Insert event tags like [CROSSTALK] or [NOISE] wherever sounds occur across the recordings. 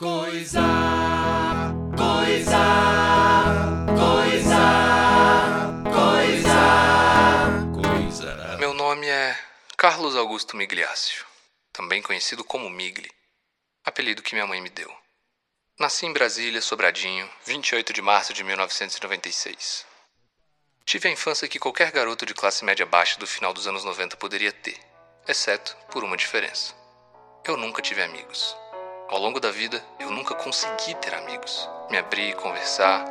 Coisa, coisa, coisa, coisa, coisa. Meu nome é Carlos Augusto Migliaccio, também conhecido como Migli, apelido que minha mãe me deu. Nasci em Brasília, Sobradinho, 28 de março de 1996. Tive a infância que qualquer garoto de classe média baixa do final dos anos 90 poderia ter, exceto por uma diferença. Eu nunca tive amigos. Ao longo da vida, eu nunca consegui ter amigos. Me abrir, conversar,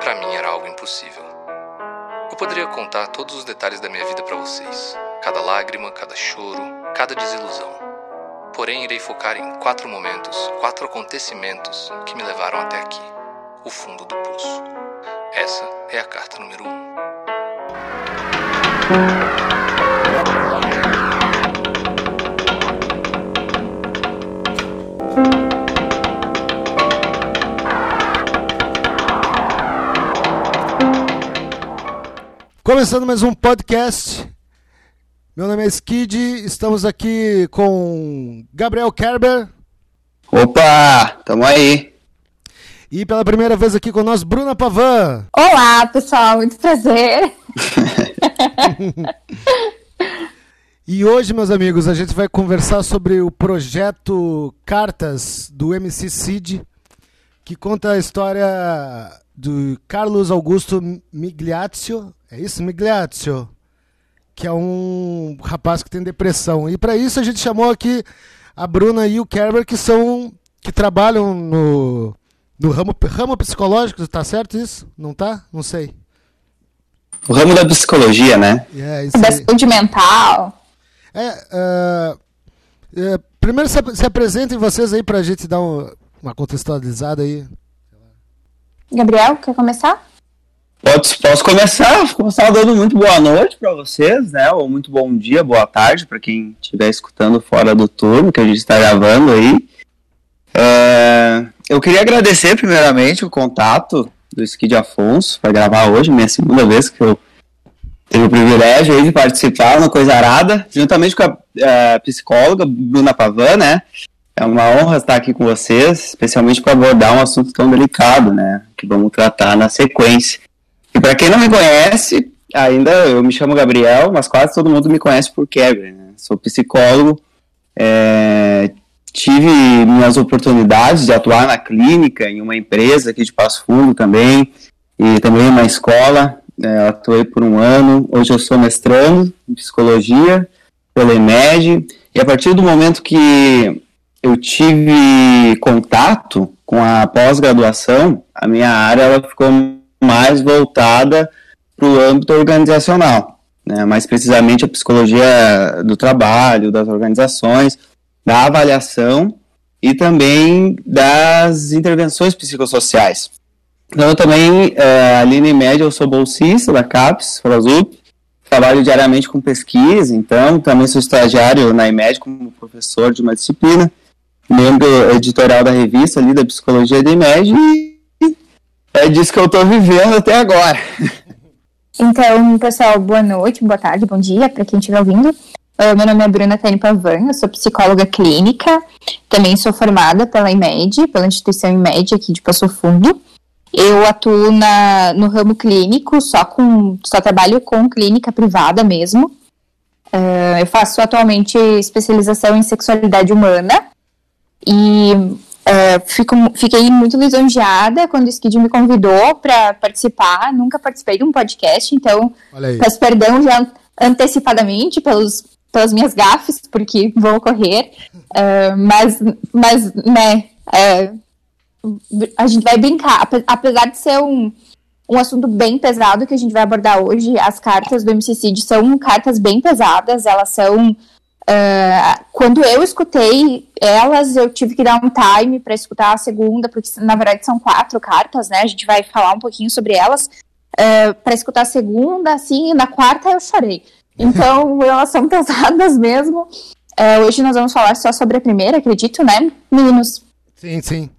para mim era algo impossível. Eu poderia contar todos os detalhes da minha vida para vocês, cada lágrima, cada choro, cada desilusão. Porém, irei focar em quatro momentos, quatro acontecimentos que me levaram até aqui, o fundo do poço. Essa é a carta número um. Começando mais um podcast. Meu nome é Skid, estamos aqui com Gabriel Kerber Opa, tamo aí. e pela primeira vez aqui com nós, Bruna Pavan. Olá, pessoal, muito prazer. [LAUGHS] E hoje, meus amigos, a gente vai conversar sobre o projeto Cartas do MC Cid, que conta a história do Carlos Augusto Migliaccio. É isso? Migliaccio. Que é um rapaz que tem depressão. E para isso a gente chamou aqui a Bruna e o Kerber, que são. que trabalham no, no ramo, ramo psicológico, tá certo isso? Não tá? Não sei. O ramo da psicologia, né? É, isso Da saúde mental. É, ah, é, primeiro se, ap- se apresentem vocês aí pra gente dar um- uma contextualizada aí. Gabriel, quer começar? Posso, posso começar? Vou começar dando muito boa noite para vocês, né? Ou muito bom dia, boa tarde para quem estiver escutando fora do turno que a gente está gravando aí. É, eu queria agradecer primeiramente o contato do Skid Afonso para gravar hoje, minha segunda vez que eu tenho o privilégio de participar no Coisa Arada, juntamente com a eh, psicóloga Bruna Pavan, né? É uma honra estar aqui com vocês, especialmente para abordar um assunto tão delicado, né? Que vamos tratar na sequência. E para quem não me conhece, ainda eu me chamo Gabriel, mas quase todo mundo me conhece por Kevin, né? Sou psicólogo, é, tive minhas oportunidades de atuar na clínica, em uma empresa aqui de Passo Fundo também, e também em uma escola, é, atuei por um ano. Hoje eu sou mestrando em psicologia pela EMED, e a partir do momento que eu tive contato com a pós-graduação, a minha área ela ficou mais voltada para o âmbito organizacional, né? mais precisamente a psicologia do trabalho, das organizações, da avaliação e também das intervenções psicossociais. Então, eu também, eh, ali na média, eu sou bolsista da CAPES, Frazup, trabalho diariamente com pesquisa, então também sou estagiário na IMED como professor de uma disciplina, membro editorial da revista ali da Psicologia da IMED e é disso que eu estou vivendo até agora. Então, pessoal, boa noite, boa tarde, bom dia para quem estiver ouvindo. Ah, meu nome é Bruna Tani Pavan, eu sou psicóloga clínica, também sou formada pela IMED, pela instituição IMED aqui de Passo Fundo. Eu atuo na, no ramo clínico, só com só trabalho com clínica privada mesmo. Ah, eu faço atualmente especialização em sexualidade humana e ah, fico, fiquei muito lisonjeada quando o Skid me convidou para participar. Nunca participei de um podcast, então peço perdão já antecipadamente pelos, pelas minhas gafes, porque vão ocorrer. Ah, mas, mas, né, é, a gente vai brincar. Ape- Apesar de ser um, um assunto bem pesado que a gente vai abordar hoje, as cartas do MCCID são cartas bem pesadas, elas são. Ah, quando eu escutei elas, eu tive que dar um time para escutar a segunda, porque na verdade são quatro cartas, né? A gente vai falar um pouquinho sobre elas. para escutar a segunda, assim, e na quarta eu chorei. Então, [LAUGHS] elas são pesadas mesmo. Eh, hoje nós vamos falar só sobre a primeira, acredito, né, meninos? Sim, sim.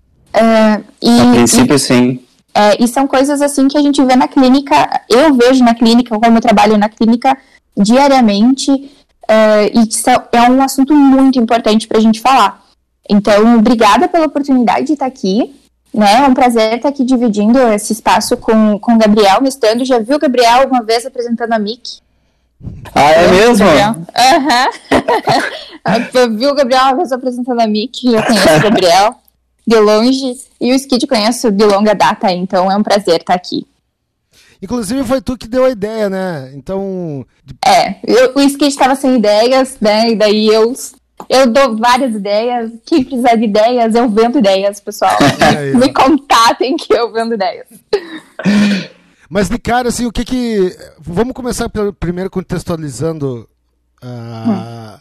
E, A princípio, sim. é, e são coisas assim que a gente vê na clínica, eu vejo na clínica, como eu trabalho na clínica diariamente, é, e que é um assunto muito importante para a gente falar. Então, obrigada pela oportunidade de estar aqui. Né? É um prazer estar aqui dividindo esse espaço com, com o Gabriel Mestando. Já viu o Gabriel alguma vez apresentando a Mickey? Ah, é mesmo? Aham. Uhum. [LAUGHS] viu o Gabriel uma vez apresentando a Mickey, eu conheço o Gabriel de longe. E o Skid conheço de longa data, então é um prazer estar aqui. Inclusive foi tu que deu a ideia, né? Então. É, eu, o Skid estava sem ideias, né? E daí eu, eu dou várias ideias. Quem precisar de ideias, eu vendo ideias, pessoal. [LAUGHS] É, Me contatem que eu vendo ideias. Mas de cara, assim, o que que. Vamos começar primeiro contextualizando a,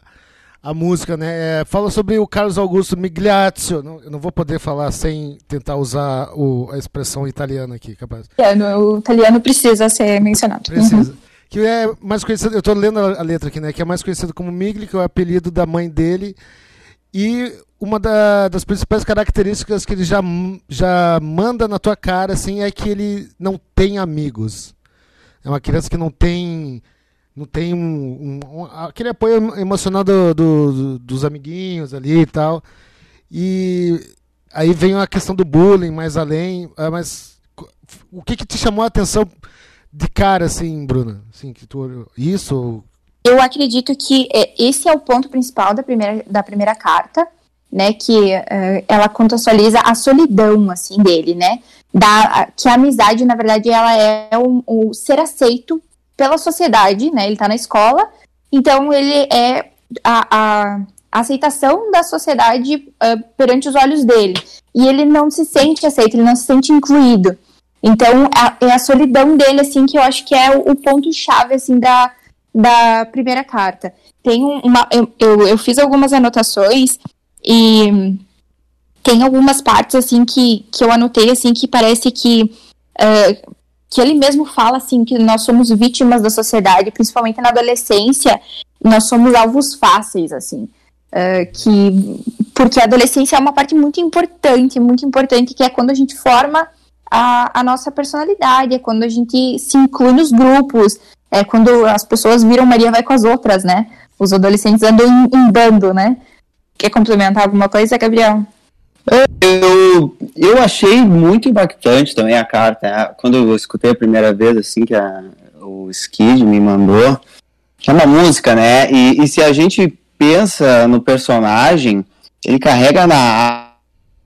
a música, né? É, fala sobre o Carlos Augusto Migliaccio. Não, eu não vou poder falar sem tentar usar o, a expressão italiana aqui, capaz. É, o italiano precisa ser mencionado. Precisa. Uhum. Que é mais conhecido, eu estou lendo a, a letra aqui, né? Que é mais conhecido como Migli, que é o apelido da mãe dele. E uma da, das principais características que ele já, já manda na tua cara assim, é que ele não tem amigos. É uma criança que não tem não tem um, um, um aquele apoio emocional do, do, dos amiguinhos ali e tal. E aí vem a questão do bullying mais além. É, mas o que, que te chamou a atenção de cara, assim, Bruna? Assim, que tu, isso? Eu acredito que é, esse é o ponto principal da primeira, da primeira carta né, que uh, ela contextualiza a solidão, assim, dele, né, da, que a amizade, na verdade, ela é o, o ser aceito pela sociedade, né, ele tá na escola, então ele é a, a, aceitação da sociedade uh, perante os olhos dele, e ele não se sente aceito, ele não se sente incluído, então a, é a solidão dele, assim, que eu acho que é o, o ponto-chave, assim, da, da primeira carta. Tem uma, eu, eu, eu fiz algumas anotações e tem algumas partes, assim, que, que eu anotei, assim, que parece que. Uh, que ele mesmo fala, assim, que nós somos vítimas da sociedade, principalmente na adolescência, nós somos alvos fáceis, assim. Uh, que porque a adolescência é uma parte muito importante, muito importante, que é quando a gente forma a, a nossa personalidade, é quando a gente se inclui nos grupos, é quando as pessoas viram Maria vai com as outras, né? Os adolescentes andam em, em bando, né? Quer complementar alguma coisa, Gabriel? Eu, eu achei muito impactante também a carta. Quando eu escutei a primeira vez, assim, que a, o Skid me mandou, que é uma música, né? E, e se a gente pensa no personagem, ele carrega na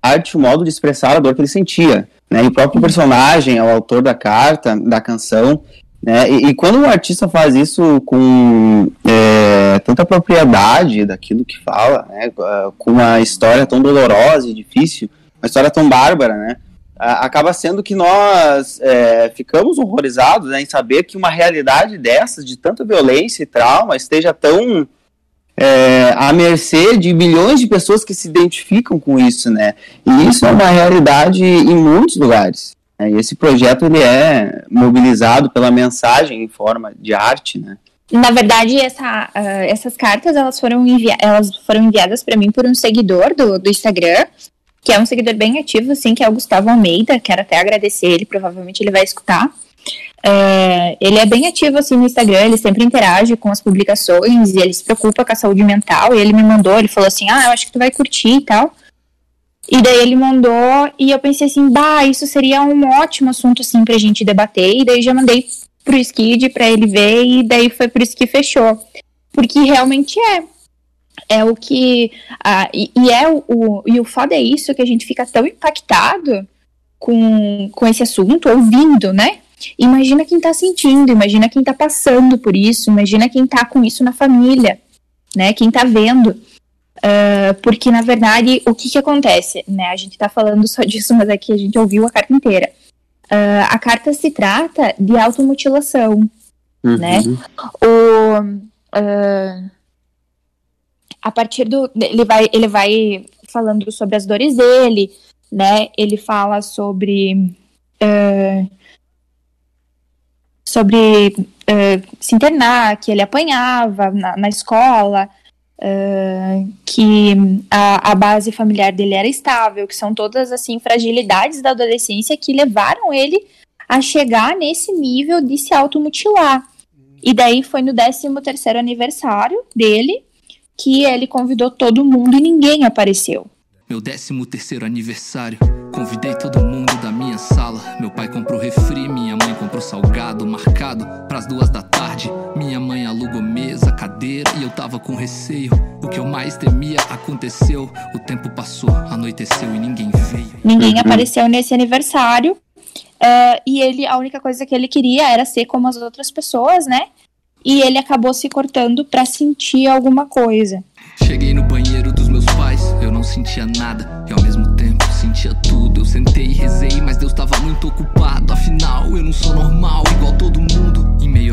arte o modo de expressar a dor que ele sentia. Né? E o próprio personagem, é o autor da carta, da canção, né? E, e, quando o artista faz isso com é, tanta propriedade daquilo que fala, né? com uma história tão dolorosa e difícil, uma história tão bárbara, né? acaba sendo que nós é, ficamos horrorizados né, em saber que uma realidade dessas, de tanta violência e trauma, esteja tão é, à mercê de milhões de pessoas que se identificam com isso, né? E isso é uma realidade em muitos lugares. É, esse projeto ele é mobilizado pela mensagem em forma de arte, né? Na verdade, essa, uh, essas cartas elas foram, elas foram enviadas para mim por um seguidor do, do Instagram, que é um seguidor bem ativo, assim, que é o Gustavo Almeida. Quero até agradecer ele, provavelmente ele vai escutar. Uh, ele é bem ativo assim no Instagram, ele sempre interage com as publicações e ele se preocupa com a saúde mental. E ele me mandou, ele falou assim: Ah, eu acho que tu vai curtir e tal. E daí ele mandou, e eu pensei assim, bah, isso seria um ótimo assunto, assim, pra gente debater. E daí já mandei pro Skid pra ele ver, e daí foi por isso que fechou. Porque realmente é. É o que. Ah, e, e, é o, o, e o foda é isso, que a gente fica tão impactado com, com esse assunto, ouvindo, né? Imagina quem tá sentindo, imagina quem tá passando por isso, imagina quem tá com isso na família, né? Quem tá vendo. Uh, porque, na verdade, o que, que acontece? Né? A gente está falando só [LAUGHS] disso, mas aqui a gente ouviu a carta inteira. Uh, a carta se trata de automutilação. Uhum. Né? O, uh, a partir do. Ele vai, ele vai falando sobre as dores dele, né? Ele fala sobre. sobre se internar, que ele apanhava na, na escola, Uh, que a, a, base familiar dele era estável, que são todas assim fragilidades da adolescência que levaram ele a chegar nesse nível de se automutilar. E daí foi no 13 terceiro aniversário dele que ele convidou todo mundo e ninguém apareceu. meu décimo terceiro aniversário. Convidei todo mundo da minha sala. Meu pai comprou refri, minha salgado, marcado pras duas da tarde. Minha mãe alugou mesa, cadeira e eu tava com receio. O que eu mais temia aconteceu. O tempo passou, anoiteceu e ninguém veio. Ninguém apareceu nesse aniversário. ah, e ele, a única coisa que ele queria era ser como as outras pessoas, né? E ele acabou se cortando pra sentir alguma coisa. Cheguei no banheiro dos meus pais, eu não sentia nada e ao mesmo tempo sentia tudo. Eu sentei e rezei, mas Deus tava muito ocupado. Eu não sou normal, igual todo mundo.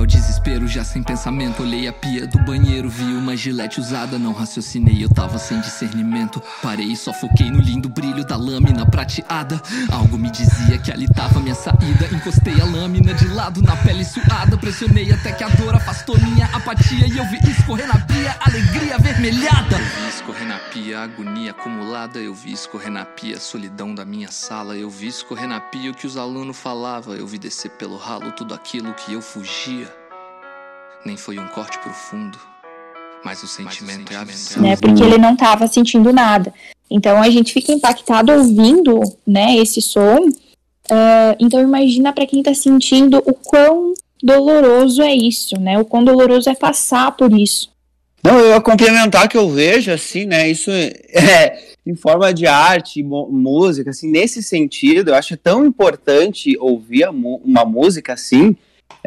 Ao desespero, já sem pensamento, olhei a pia do banheiro, vi uma gilete usada. Não raciocinei, eu tava sem discernimento. Parei e só foquei no lindo brilho da lâmina prateada. Algo me dizia que ali tava minha saída. Encostei a lâmina de lado na pele suada. Pressionei até que a dor afastou minha apatia. E eu vi escorrer na pia, alegria avermelhada. Eu vi escorrer na pia, agonia acumulada. Eu vi escorrer na pia, solidão da minha sala. Eu vi escorrer na pia o que os alunos falavam. Eu vi descer pelo ralo tudo aquilo que eu fugia. Nem foi um corte profundo, mas o sentimento é a visão. né? Porque ele não estava sentindo nada. Então a gente fica impactado ouvindo, né, esse som. Ah, então imagina para quem está sentindo o quão doloroso é isso, né? O quão doloroso é passar por isso. Não, eu ia complementar que eu vejo, assim, né, isso é, [LAUGHS] em forma de arte, música, assim, nesse sentido, eu acho tão importante ouvir uma música assim,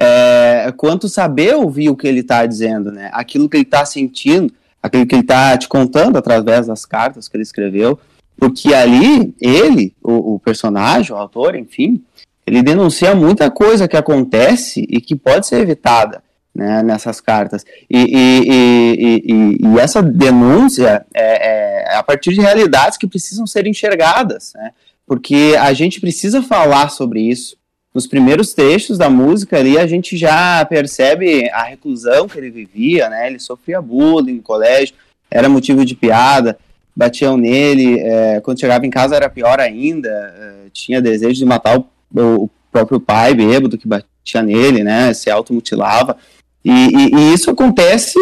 é, quanto saber ouvir o que ele está dizendo, né, aquilo que ele está sentindo, aquilo que ele está te contando através das cartas que ele escreveu, porque ali, ele, o, o personagem, o autor, enfim, ele denuncia muita coisa que acontece e que pode ser evitada, né, nessas cartas. E, e- e- e- essa denúncia é, é a partir de realidades que precisam ser enxergadas, né? Porque a gente precisa falar sobre isso. Nos primeiros trechos da música ali, a gente já percebe a reclusão que ele vivia, né? Ele sofria bullying no colégio, era motivo de piada, batiam nele, é, quando chegava em casa era pior ainda, é, tinha desejo de matar o, o próprio pai bêbado que batia nele, né? Se automutilava. E, e- e isso acontece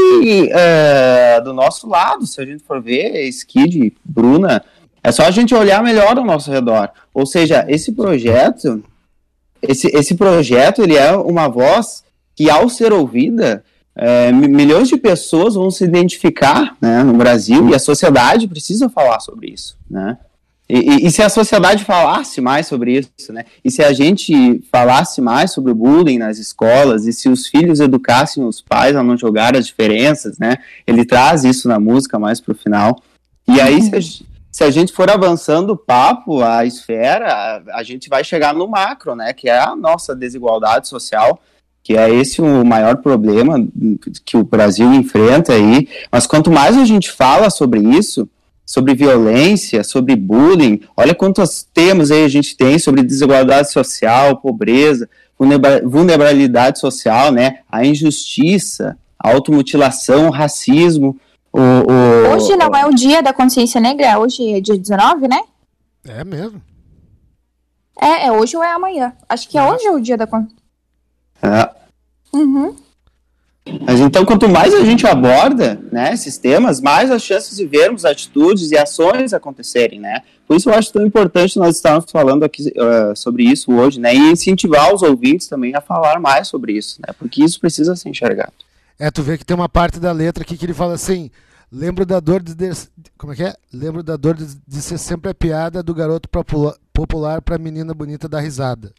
é, do nosso lado, se a gente for ver, Skid, Bruna, é só a gente olhar melhor ao nosso redor. Ou seja, esse projeto, esse, esse projeto, ele é uma voz que, ao ser ouvida, é, mi- milhões de pessoas vão se identificar né, no Brasil e a sociedade precisa falar sobre isso, né? E, e- e se a sociedade falasse mais sobre isso, né? E se a gente falasse mais sobre o bullying nas escolas, e se os filhos educassem os pais a não jogar as diferenças, né? Ele traz isso na música mais pro final. E aí, se a, ge- se a gente for avançando o papo, a esfera, a, a gente vai chegar no macro, né? Que é a nossa desigualdade social, que é esse o maior problema que o Brasil enfrenta aí. Mas quanto mais a gente fala sobre isso, sobre violência, sobre bullying. Olha quantos temas aí a gente tem sobre desigualdade social, pobreza, vulnera- vulnerabilidade social, né? A injustiça, a automutilação, o racismo. O, o- Hoje não é o dia da consciência negra, hoje é dia 19, né? É mesmo. É, é hoje ou é amanhã? Acho que é hoje o dia da consciência. É. Uhum. Mas então, quanto mais a gente aborda né, esses temas, mais as chances de vermos atitudes e ações acontecerem, né? Por isso eu acho tão importante nós estarmos falando aqui eh, sobre isso hoje, né? E incentivar os ouvintes também a falar mais sobre isso, né? Porque isso precisa ser enxergado. É, tu vê que tem uma parte da letra aqui que ele fala assim: lembro da dor de. de- como é que é? Lembro da dor de, de ser sempre a piada do garoto popula- popular pra menina bonita da risada.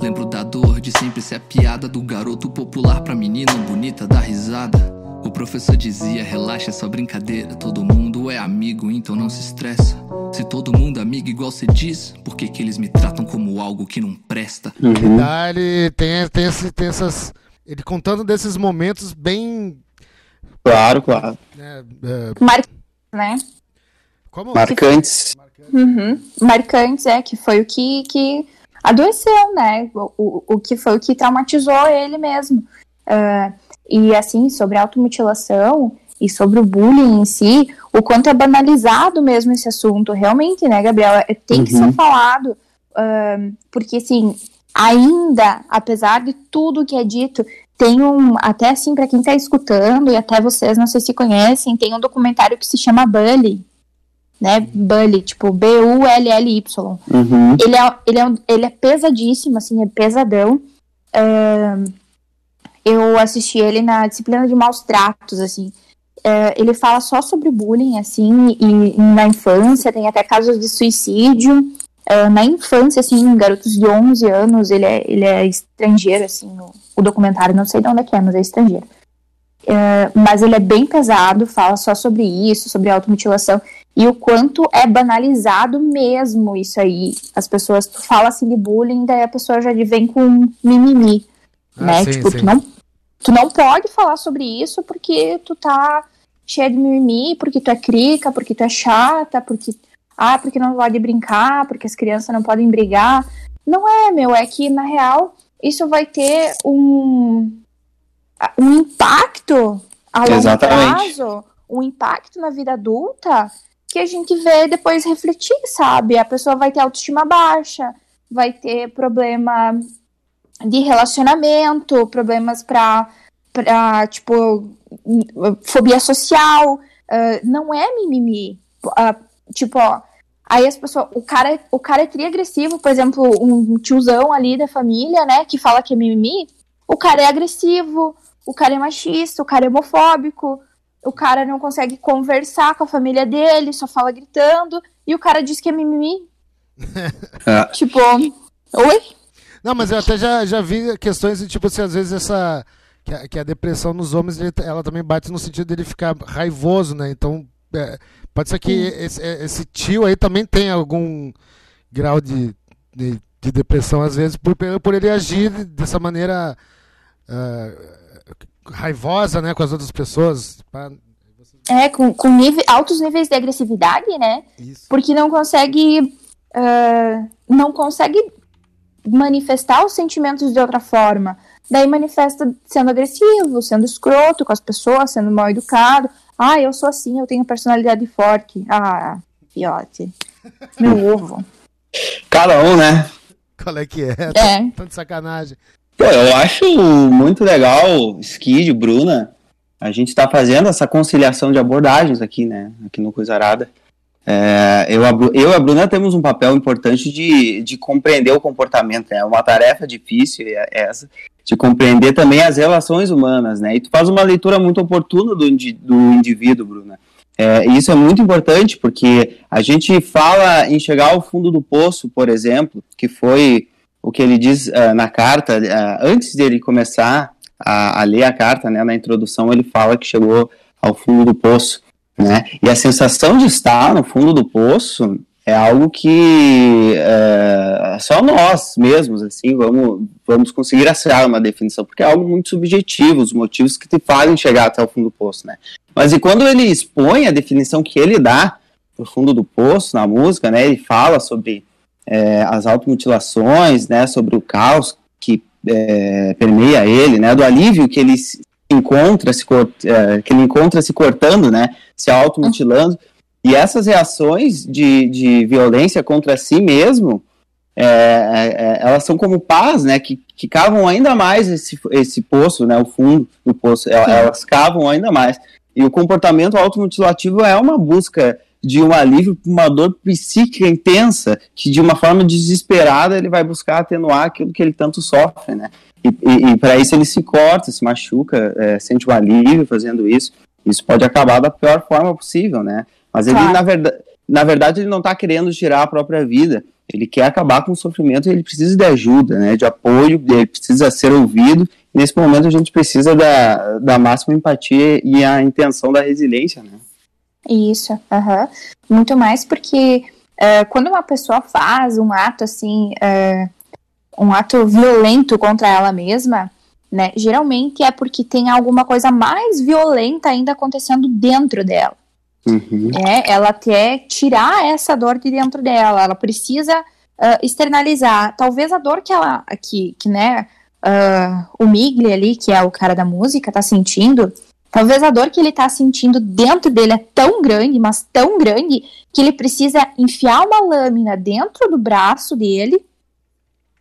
Lembro da dor de sempre ser a piada do garoto popular pra menina bonita dar risada. O professor dizia: relaxa, é só brincadeira. Todo mundo é amigo, então não se estressa. Se todo mundo é amigo igual você diz, por que, que eles me tratam como algo que não presta? Uhum. Ele tem, tem, tem essas. Ele contando desses momentos bem. Claro, claro. Né, é, Mar... né? como? Marcantes. Uhum. Marcantes, é, que foi o que, que adoeceu, né? O, o, o que foi o que traumatizou ele mesmo. Ah, e assim, sobre a automutilação e sobre o bullying em si, o quanto é banalizado mesmo esse assunto, realmente, né, Gabriela? É, Tem que Uhum. ser falado, ah, porque assim, ainda, apesar de tudo que é dito, tem um, até assim, para quem tá escutando, e até vocês, não sei se conhecem, tem um documentário que se chama Bully, né? Bully, tipo B-U-L-L-Y. Uhum. Ele é, ele, é, ele é pesadíssimo, assim, é pesadão. Ahn, eu assisti ele na disciplina de maus tratos, assim. É, ele fala só sobre bullying, assim, e, e na infância, tem até casos de suicídio. É, na infância, assim, garotos de 11 anos, ele é, ele é estrangeiro, assim, o, o documentário, não sei de onde é que é, mas é estrangeiro. É, mas ele é bem pesado, fala só sobre isso, sobre automutilação e o quanto é banalizado mesmo isso aí. As pessoas, tu fala assim de bullying, daí a pessoa já vem com mimimi, Ah, né? sim, tipo, sim. Tu, não, tu não pode falar sobre isso porque tu tá cheia de mimimi, porque tu é crica, porque tu é chata, porque ah, porque não pode brincar, porque as crianças não podem brigar. Não é, meu, é que na real isso vai ter um um impacto a longo Exatamente. prazo, um impacto na vida adulta que a gente vê depois refletir, sabe? A pessoa vai ter autoestima baixa, vai ter problema de relacionamento, problemas pra, pra tipo, fobia social. ah, não é mimimi. Ah, tipo, ó, aí as pessoas. O cara, o cara é tri-agressivo, por exemplo, um tiozão ali da família, né, que fala que é mimimi. O cara é agressivo, o cara é machista, o cara é homofóbico, o cara não consegue conversar com a família dele, só fala gritando, e o cara diz que é mimimi. [LAUGHS] É. Tipo, oi? Não, mas eu até já, já vi questões de tipo assim, às vezes essa. Que a, que a depressão nos homens, ele- ela também bate no sentido dele ficar raivoso, né? Então, é, pode ser que esse, é, esse tio aí também tenha algum grau de, de, de depressão, às vezes, por, por ele agir dessa maneira ah, raivosa, né, com as outras pessoas. Pá, É, com, com níve- altos níveis de agressividade, né? Isso. Porque não consegue. ah, não consegue manifestar os sentimentos de outra forma. Daí manifesta sendo agressivo, sendo escroto com as pessoas, sendo mal educado. Ah, eu sou assim, eu tenho personalidade forte. Ah, fiote. Meu [LAUGHS] ovo. Cada um, né? Qual é que é? É. Tanto sacanagem. Pô, eu acho muito legal, Skid, Bruna, a gente tá fazendo essa conciliação de abordagens aqui, né? Aqui no Coisarada. É, eu, a eu e a Bruna temos um papel importante de, de compreender o comportamento. né? É uma tarefa difícil é- essa, de compreender também as relações humanas, né? E tu faz uma leitura muito oportuna do, do indivíduo, Bruna. É, isso é muito importante, porque a gente fala em chegar ao fundo do poço, por exemplo, que foi o que ele diz ah, na carta, ah, antes dele começar a, a ler a carta, né, na introdução, ele fala que chegou ao fundo do poço, né, e a sensação de estar no fundo do poço é algo que eh, só nós mesmos, assim, vamos, vamos conseguir achar uma definição, porque é algo muito subjetivo, os motivos que te fazem chegar até o fundo do poço, né. Mas e quando ele expõe a definição que ele dá pro fundo do poço na música, né, ele fala sobre é, as automutilações, né, sobre o caos que é, permeia ele, né, do alívio que ele encontra se é, que ele encontra se cortando, né, se automutilando, e essas reações de, de violência contra si mesmo, é, é, elas são como pás, né, que, que cavam ainda mais esse, esse poço, né, o fundo do poço, el- Sim. elas cavam ainda mais. E o comportamento automutilativo é uma busca de um alívio para uma dor psíquica intensa, que de uma forma desesperada ele vai buscar atenuar aquilo que ele tanto sofre, né? E, e, para isso ele se corta, se machuca, é, sente um alívio fazendo isso. Isso pode acabar da pior forma possível, né? Mas ele, Claro. na, verdade, na verdade, ele não está querendo tirar a própria vida. Ele quer acabar com o sofrimento e ele precisa de ajuda, né? De apoio, ele precisa ser ouvido. E nesse momento a gente precisa da, da máxima empatia e a intenção da resiliência, né? Isso. Muito mais porque eh, quando uma pessoa faz um ato assim, eh, um ato violento contra ela mesma, né? Geralmente é porque tem alguma coisa mais violenta ainda acontecendo dentro dela. Uhum. né? Ela quer tirar essa dor de dentro dela, ela precisa ah, externalizar. Talvez a dor que ela, que, que né, ah, o Migli ali, que é o cara da música, tá sentindo, talvez a dor que ele tá sentindo dentro dele é tão grande, mas tão grande, que ele precisa enfiar uma lâmina dentro do braço dele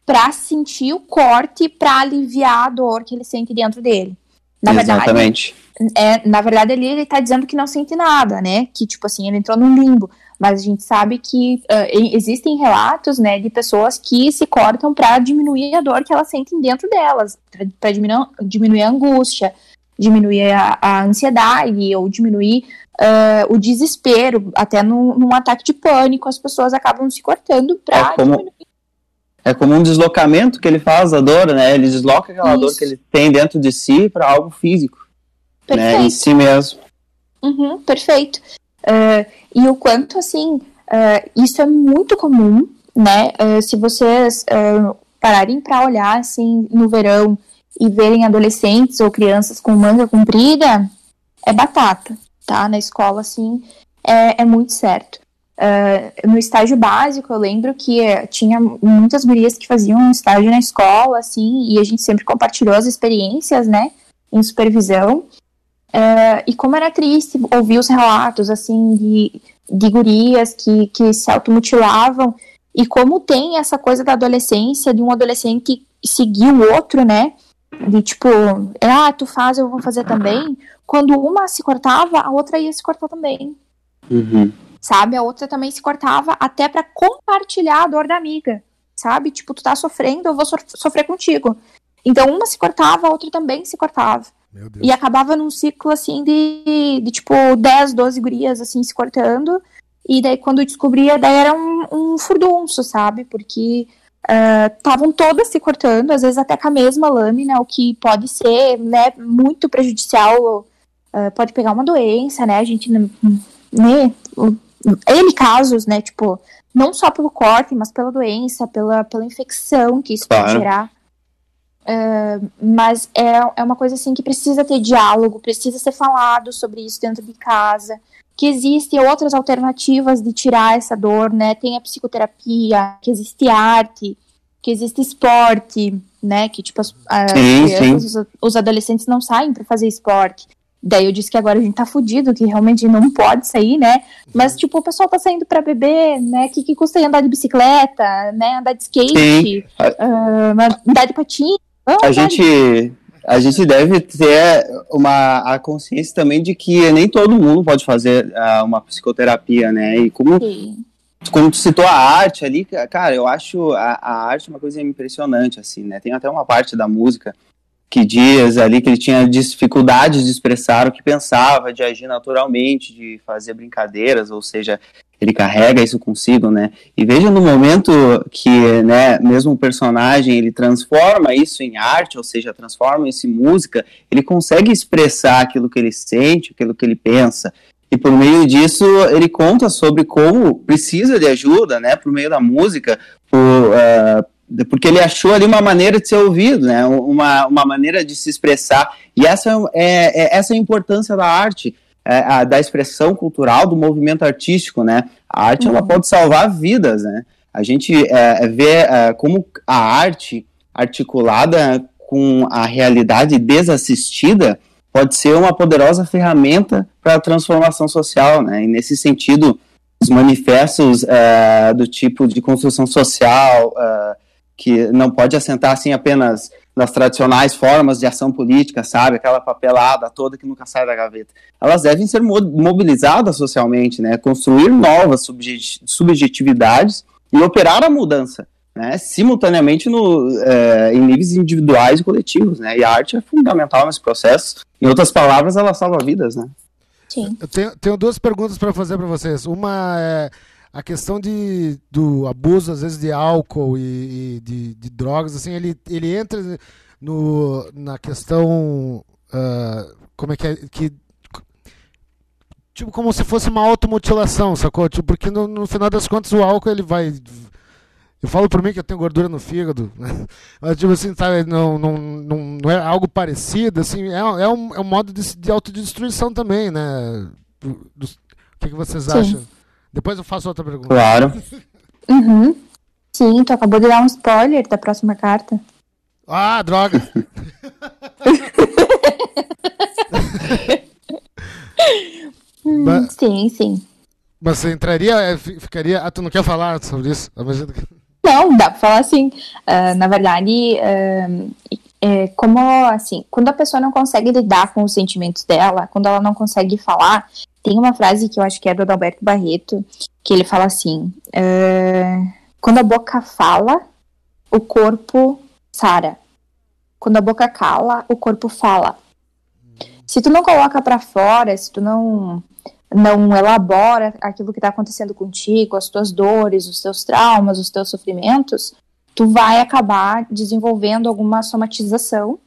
pra sentir o corte, pra aliviar a dor que ele sente dentro dele. Na verdade, Exatamente. é, na verdade, ali ele tá dizendo que não sente nada, né? Que, tipo assim, ele entrou num limbo. Mas a gente sabe que uh, existem relatos, né, de pessoas que se cortam para diminuir a dor que elas sentem dentro delas, para diminuir, diminuir a angústia, diminuir a, a ansiedade ou diminuir uh, o desespero, até num, num, ataque de pânico, as pessoas acabam se cortando para é como, diminuir. É como um deslocamento que ele faz da dor, né? Ele desloca aquela Isso. dor que ele tem dentro de si para algo físico, Perfeito. né? Em si mesmo. Uhum, perfeito. Uh, e o quanto, assim, uh, isso é muito comum, né? Uh, se vocês pararem para olhar, assim, no verão e verem adolescentes ou crianças com manga comprida, é batata, tá? Na escola, assim, é, é muito certo. No estágio básico, eu lembro que tinha muitas gurias que faziam estágio na escola, assim, e a gente sempre compartilhou as experiências, né? Em supervisão. Uh, e como era triste ouvir os relatos, assim, de, de gurias que, que se automutilavam, e como tem essa coisa da adolescência, de um adolescente seguir o outro, né? De tipo, ah, tu faz, eu vou fazer também. Quando uma se cortava, a outra ia se cortar também. Uhum. Sabe? A outra também se cortava até para compartilhar a dor da amiga. Sabe? Tipo, tu tá sofrendo, eu vou so sofrer contigo. Então, uma se cortava, a outra também se cortava. E acabava num ciclo, assim, de, de tipo 10, 12 gurias, assim, se cortando. E daí, quando descobria, daí era um, um furdunço, sabe? Porque estavam uh, todas se cortando, às vezes até com a mesma lâmina, o que pode ser, né, muito prejudicial. Uh, pode pegar uma doença, né? A gente, né, N casos, né? Tipo, não só pelo corte, mas pela doença, pela, pela infecção que isso claro. pode gerar. Uh, mas é, é uma coisa assim que precisa ter diálogo, precisa ser falado sobre isso dentro de casa, que existem outras alternativas de tirar essa dor, né? Tem a psicoterapia, que existe arte, que existe esporte, né? Que tipo as, as sim, crianças, sim. Os, os, adolescentes não saem para fazer esporte. Daí eu disse que agora a gente tá fudido, que realmente não pode sair, né? Mas, tipo, o pessoal tá saindo pra beber, né? O que, que custa andar de bicicleta, né? Andar de skate, uh, andar de patins, a gente a gente deve ter uma a consciência também de que nem todo mundo pode fazer uh, uma psicoterapia, né? E como Sim. como tu citou a arte ali, cara, eu acho a, a arte uma coisa impressionante assim, né? Tem até uma parte da música que diz ali que ele tinha dificuldades de expressar o que pensava, de agir naturalmente, de fazer brincadeiras, ou seja, ele carrega isso consigo, né? E veja no momento que, né, mesmo o personagem ele transforma isso em arte, ou seja, transforma isso em música, ele consegue expressar aquilo que ele sente, aquilo que ele pensa. E por meio disso ele conta sobre como precisa de ajuda, né, por meio da música, por, uh, porque ele achou ali uma maneira de ser ouvido, né, uma, uma maneira de se expressar. E essa é, é essa é a importância da arte é, a, da expressão cultural, do movimento artístico, né? A arte uhum. ela pode salvar vidas, né? A gente é, vê é, como a arte articulada com a realidade desassistida pode ser uma poderosa ferramenta para a transformação social, né? E nesse sentido, os manifestos é, do tipo de construção social é, que não pode assentar assim apenas nas tradicionais formas de ação política, sabe? Aquela papelada toda que nunca sai da gaveta. Elas devem ser mobilizadas socialmente, né? Construir novas subjetividades e operar a mudança, né? Simultaneamente no, é, em níveis individuais e coletivos, né? E a arte é fundamental nesse processo. Em outras palavras, ela salva vidas, né? Sim. Eu tenho, tenho duas perguntas para fazer para vocês. Uma é a questão de, do abuso, às vezes, de álcool e, e de, de, drogas, assim, ele, ele entra no, na questão. Uh, como é que é? Que, tipo, como se fosse uma automutilação, sacou? Tipo, porque no, no final das contas o álcool ele vai. Eu falo por mim que eu tenho gordura no fígado, né? [LAUGHS] mas tipo assim, sabe, não, não, não, não é algo parecido, assim, é, é, um, é um modo de, de autodestruição também, né? o que, que vocês Sim. acham? Depois eu faço outra pergunta. Claro. [LAUGHS] Uhum. Sim, tu acabou de dar um spoiler da próxima carta. Ah, droga! [LAUGHS] mas, sim, sim. Mas você entraria, é, ficaria. Ah, tu não quer falar sobre isso? Não, dá pra falar assim. Uh, na verdade, uh, é, como assim, quando a pessoa não consegue lidar com os sentimentos dela, quando ela não consegue falar, tem uma frase que eu acho que é do Adalberto Barreto, que ele fala assim: é, quando a boca fala, o corpo sara. Quando a boca cala, o corpo fala. Se tu não coloca para fora, se tu não não elabora aquilo que está acontecendo contigo, as tuas dores, os teus traumas, os teus sofrimentos, tu vai acabar desenvolvendo alguma somatização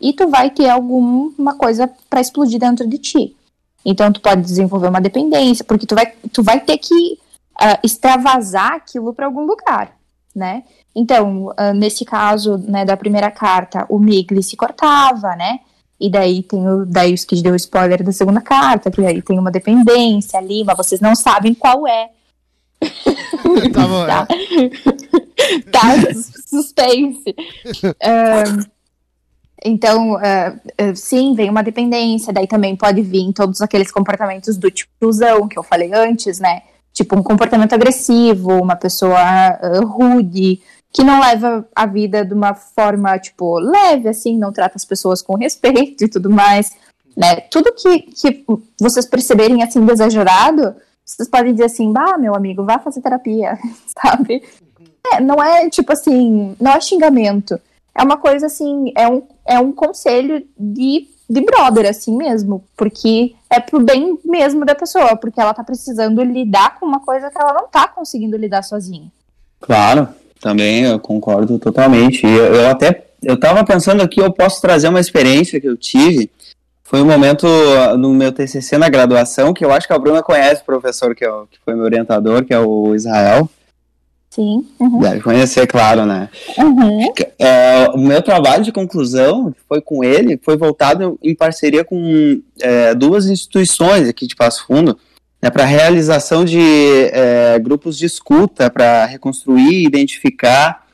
e tu vai ter alguma coisa para explodir dentro de ti. Então tu pode desenvolver uma dependência, porque tu vai, tu vai ter que uh, extravasar aquilo para algum lugar, né? Então, uh, nesse caso, né, da primeira carta, o Migli se cortava, né? E daí tem o daí os que deu spoiler da segunda carta, que aí tem uma dependência ali, mas vocês não sabem qual é. tá bom. [LAUGHS] tá, tá suspense. [LAUGHS] um, então, uh, sim, vem uma dependência, daí também pode vir todos aqueles comportamentos do tiozão que eu falei antes, né? Tipo, um comportamento agressivo, uma pessoa uh, rude, que não leva a vida de uma forma, tipo, leve, assim, não trata as pessoas com respeito e tudo mais, né? Tudo que, que vocês perceberem, assim, exagerado, vocês podem dizer assim, bah, meu amigo, vá fazer terapia, [LAUGHS] sabe? É, não é, tipo assim, não é xingamento. É uma coisa, assim, é um, é um conselho de, de brother, assim mesmo, porque é pro bem mesmo da pessoa, porque ela tá precisando lidar com uma coisa que ela não tá conseguindo lidar sozinha. Claro, também eu concordo totalmente. Eu, eu até eu estava pensando aqui, eu posso trazer uma experiência que eu tive. Foi um momento no meu TCC na graduação, que eu acho que a Bruna conhece o professor que, é o, que foi meu orientador, que é o Israel. Sim. Uhum. Deve conhecer, claro, né? Uhum. É, o meu trabalho de conclusão foi com ele, foi voltado em parceria com é, duas instituições aqui de Passo Fundo, né, para realização de é, grupos de escuta, para reconstruir e identificar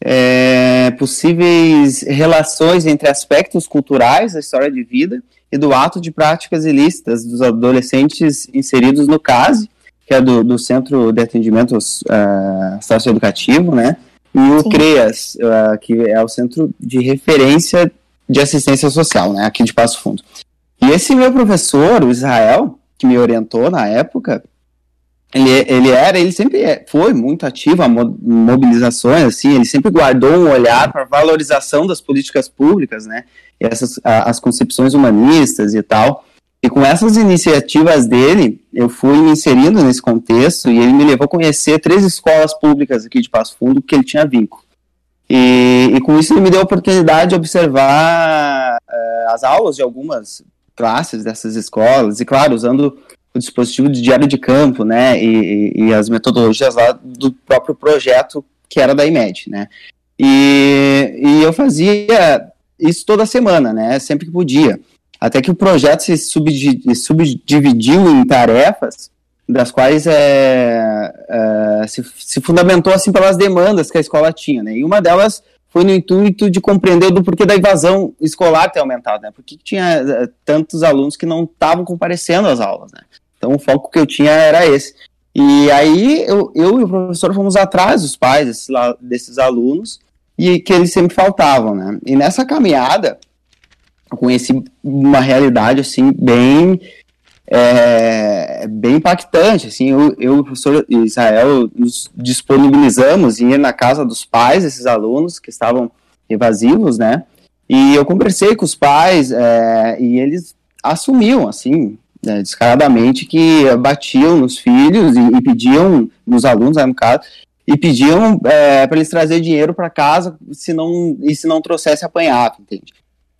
é, possíveis relações entre aspectos culturais da história de vida e do ato de práticas ilícitas dos adolescentes inseridos no CASE, que é do, do Centro de Atendimento uh, Socioeducativo, né? E o Sim. CREAS, uh, que é o Centro de Referência de Assistência Social, né? Aqui de Passo Fundo. E esse meu professor, o Israel, que me orientou na época, ele, ele era, ele sempre é, foi muito ativo a mobilizações, assim, ele sempre guardou um olhar para valorização das políticas públicas, né, essas, as concepções humanistas e tal, e com essas iniciativas dele, eu fui me inserindo nesse contexto e ele me levou a conhecer três escolas públicas aqui de Passo Fundo que ele tinha vínculo. E, e com isso ele me deu a oportunidade de observar uh, as aulas de algumas classes dessas escolas, e claro, usando o dispositivo de diário de campo, né, e, e, e as metodologias lá do próprio projeto que era da IMED, né. E, e eu fazia isso toda semana, né, sempre que podia. Até que o projeto se subdividiu em tarefas, das quais é, é, se, se, fundamentou assim pelas demandas que a escola tinha, né? E uma delas foi no intuito de compreender do porquê da invasão escolar ter aumentado, né? Por que tinha uh, tantos alunos que não estavam comparecendo às aulas, né? Então o foco que eu tinha era esse. E aí eu, eu e o professor fomos atrás dos pais desses, desses alunos e que eles sempre faltavam, né? E nessa caminhada conheci uma realidade assim bem é, bem impactante. Assim, eu, eu professor Israel nos disponibilizamos em ir na casa dos pais desses alunos que estavam evasivos, né? E eu conversei com os pais é, e eles assumiam, assim, né, descaradamente, que batiam nos filhos e, e pediam, nos alunos, né, no caso, e pediam é, para eles trazer dinheiro para casa se não, e se não trouxesse apanhado, entende?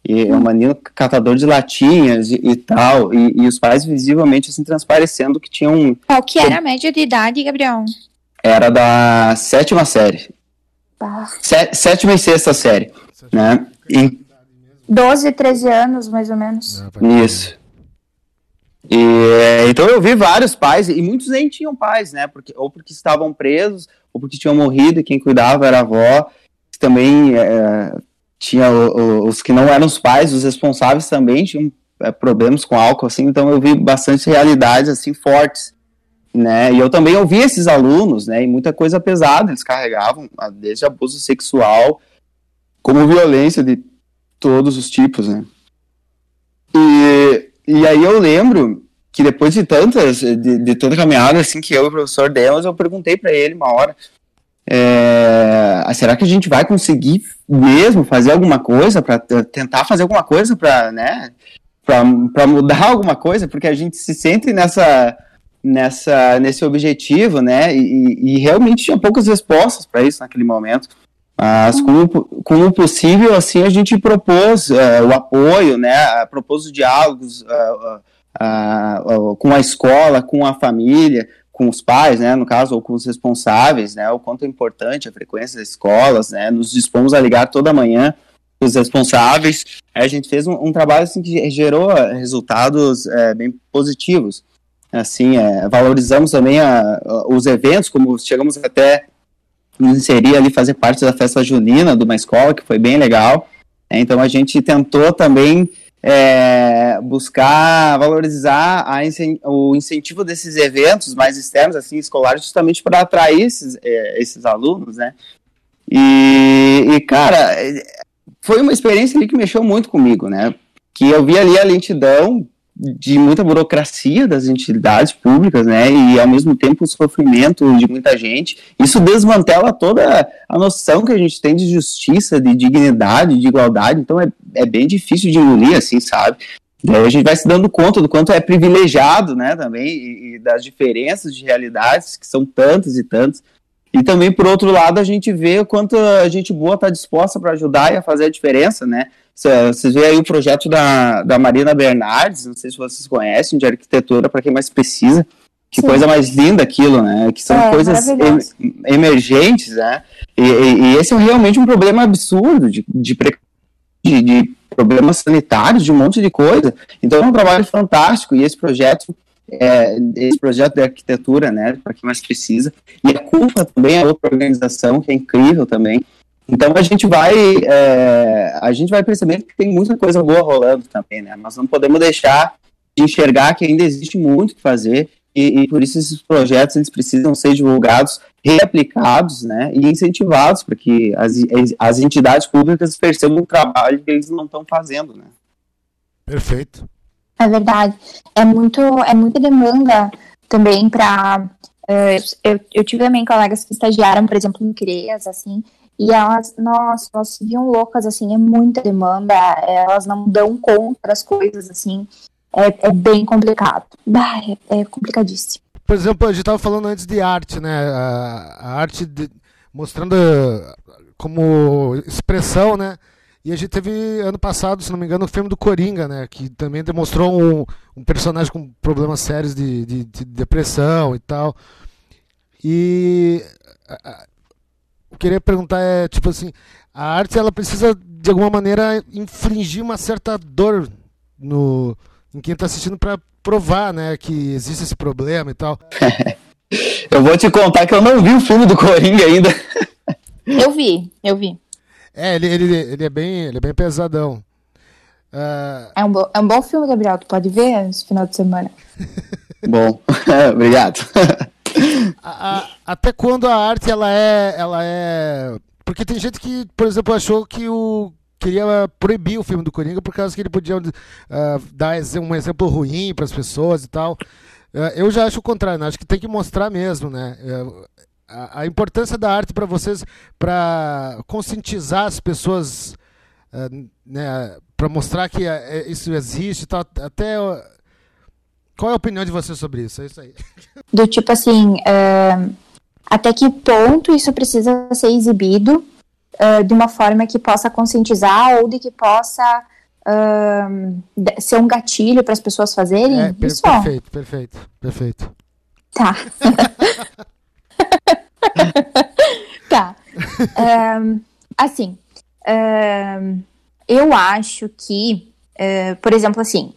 E é um menino catador de latinhas e, e tal, e, e, os pais visivelmente assim transparecendo que tinham... Qual que era a média de idade, Gabriel? Era da sétima série. Tá. sétima e sexta série, né? E... 12, 13 anos, mais ou menos. Isso. E, então eu vi vários pais, e muitos nem tinham pais, né? Porque, ou porque estavam presos, ou porque tinham morrido, e quem cuidava era a avó, que também é, tinha o, os que não eram os pais, os responsáveis também tinham é, problemas com álcool, assim, então eu vi bastante realidades, assim, fortes, né, e eu também ouvi esses alunos, né, e muita coisa pesada eles carregavam, desde abuso sexual, como violência de todos os tipos, né. E, e aí eu lembro que depois de tantas, de, de caminhada assim que eu e o professor demos, eu perguntei para ele uma hora, é, será que a gente vai conseguir mesmo fazer alguma coisa para tentar fazer alguma coisa para, né, para mudar [LAUGHS] alguma coisa, porque a gente se sente nessa nessa nesse objetivo, né, e, e realmente tinha poucas respostas para isso naquele momento. Mas como, como possível, assim, a gente propôs uh, o apoio, né, propôs os diálogos uh, uh, com a escola, com a família, com os pais, né, no caso, ou com os responsáveis, né, o quanto é importante a frequência das escolas, né, nos dispomos a ligar toda manhã os responsáveis. A gente fez um, um trabalho assim, que gerou resultados é, bem positivos. Assim, é, valorizamos também a, a, os eventos, como chegamos até nos inserir ali, fazer parte da festa junina de uma escola, que foi bem legal. É, então a gente tentou também é, buscar valorizar a, o incentivo desses eventos mais externos, assim, escolares, justamente para atrair esses, é, esses alunos, né? E, e, cara, foi uma experiência ali que mexeu muito comigo, né? Que eu vi ali a lentidão de muita burocracia das entidades públicas, né, e ao mesmo tempo o sofrimento de muita gente. Isso desmantela toda a noção que a gente tem de justiça, de dignidade, de igualdade. Então é, é bem difícil de engolir, assim, sabe? Daí a gente vai se dando conta do quanto é privilegiado, né, também, e, e das diferenças de realidades que são tantas e tantas. E também, por outro lado, a gente vê o quanto a gente boa está disposta para ajudar e a fazer a diferença, né? Vocês veem aí o projeto da, da Marina Bernardes, não sei se vocês conhecem, de arquitetura, para quem mais precisa. Que Sim. coisa mais linda aquilo, né? Que são é, coisas em, emergentes, né? E, e, e, esse é realmente um problema absurdo de, de, de, de problemas sanitários, de um monte de coisa. Então é um trabalho fantástico e esse projeto é, esse projeto de arquitetura, né, para quem mais precisa. E a CUFA também é outra organização que é incrível também, então a gente vai é, a gente vai percebendo que tem muita coisa boa rolando também, né? Nós não podemos deixar de enxergar que ainda existe muito que fazer e, e por isso esses projetos eles precisam ser divulgados, reaplicados, né? E incentivados para que as, as entidades públicas percebam o trabalho que eles não estão fazendo, né? Perfeito. É verdade. É muito é muita demanda também para uh, eu, eu tive também colegas que estagiaram, por exemplo, em CREAS, assim, e elas, nossa, elas viam loucas, assim, é muita demanda, elas não dão conta das coisas, assim, é, é bem complicado. Bah, é, é, complicadíssimo. Por exemplo, a gente estava falando antes de arte, né? A, a arte de, mostrando como expressão, né? E a gente teve ano passado, se não me engano, o filme do Coringa, né? Que também demonstrou um, um personagem com problemas sérios de, de, de depressão e tal. E eu queria perguntar é, tipo assim, a arte ela precisa de alguma maneira infringir uma certa dor no em quem está assistindo para provar, né, que existe esse problema e tal. [LAUGHS] eu vou te contar que eu não vi o filme do Coringa ainda. [LAUGHS] eu vi, eu vi. É, ele, ele, ele é bem, ele é bem pesadão. Uh... É, um bo, é um bom filme, Gabriel. Tu pode ver esse final de semana. [LAUGHS] bom, obrigado a, até quando a arte ela é, ela é. Porque tem gente que, por exemplo, achou que o queria proibir o filme do Coringa por causa que ele podia uh, dar um exemplo ruim para as pessoas e tal. Uh, eu já acho o contrário, né? acho que tem que mostrar mesmo, né? Uh, a, a, importância da arte para vocês, para conscientizar as pessoas, né? Para mostrar que isso existe e tal. Até qual é a opinião de você sobre isso? É isso aí. [LAUGHS] Do tipo assim, uh, até que ponto isso precisa ser exibido uh, de uma forma que possa conscientizar ou de que possa uh, ser um gatilho para as pessoas fazerem? É, per isso? Perfeito, perfeito, perfeito. Tá. [LAUGHS] tá. Um, assim, um, eu acho que, uh, por exemplo, assim,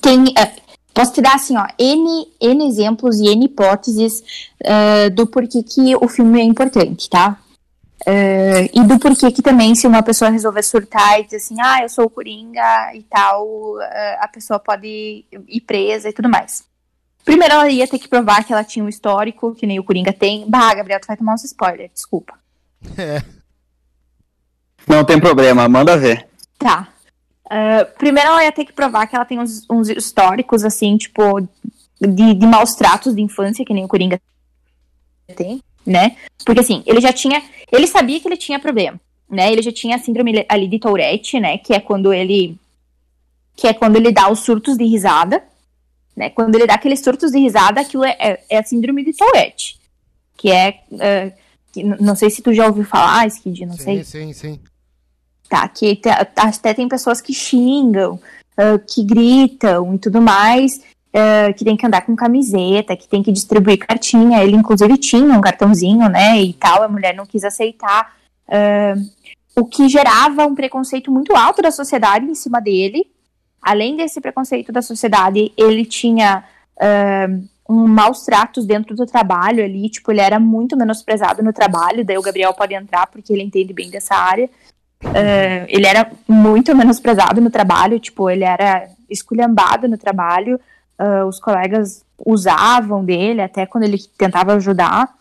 tem. Uh, posso te dar assim, ó, N, N exemplos e N hipóteses uh, do porquê que o filme é importante, tá? Uh, e do porquê que também, se uma pessoa resolver surtar e dizer assim, ah, eu sou o Coringa e tal, uh, a pessoa pode ir presa e tudo mais. Primeiro, ela ia ter que provar que ela tinha um histórico, que nem o Coringa tem. Bah, Gabriel, tu vai tomar uns spoilers, desculpa. É. Não tem problema, manda ver. Tá. Ah, primeiro ela ia ter que provar que ela tem uns, uns históricos, assim, tipo, de, de maus tratos de infância, que nem o Coringa tem, né? Porque assim, ele já tinha. Ele sabia que ele tinha problema, né? Ele já tinha a síndrome ali de Tourette, né? Que é quando ele. Que é quando ele dá os surtos de risada. Né? Quando ele dá aqueles surtos de risada, aquilo é, é, é a síndrome de Tourette. Que é. ah, que não sei se tu já ouviu falar, Skid, não sei. Sim, sim, sim. Tá, que até tem pessoas que xingam, ah, que gritam e tudo mais, ah, que tem que andar com camiseta, que tem que distribuir cartinha. Ele, inclusive, tinha um cartãozinho, né? E tal, a mulher não quis aceitar. ah, o que gerava um preconceito muito alto da sociedade em cima dele. Além desse preconceito da sociedade, ele tinha um maus tratos dentro do trabalho ali, tipo, ele era muito menosprezado no trabalho, daí o Gabriel pode entrar porque ele entende bem dessa área. É, ele era muito menosprezado no trabalho, tipo, ele era esculhambado no trabalho, ah, os colegas usavam dele até quando ele tentava ajudar.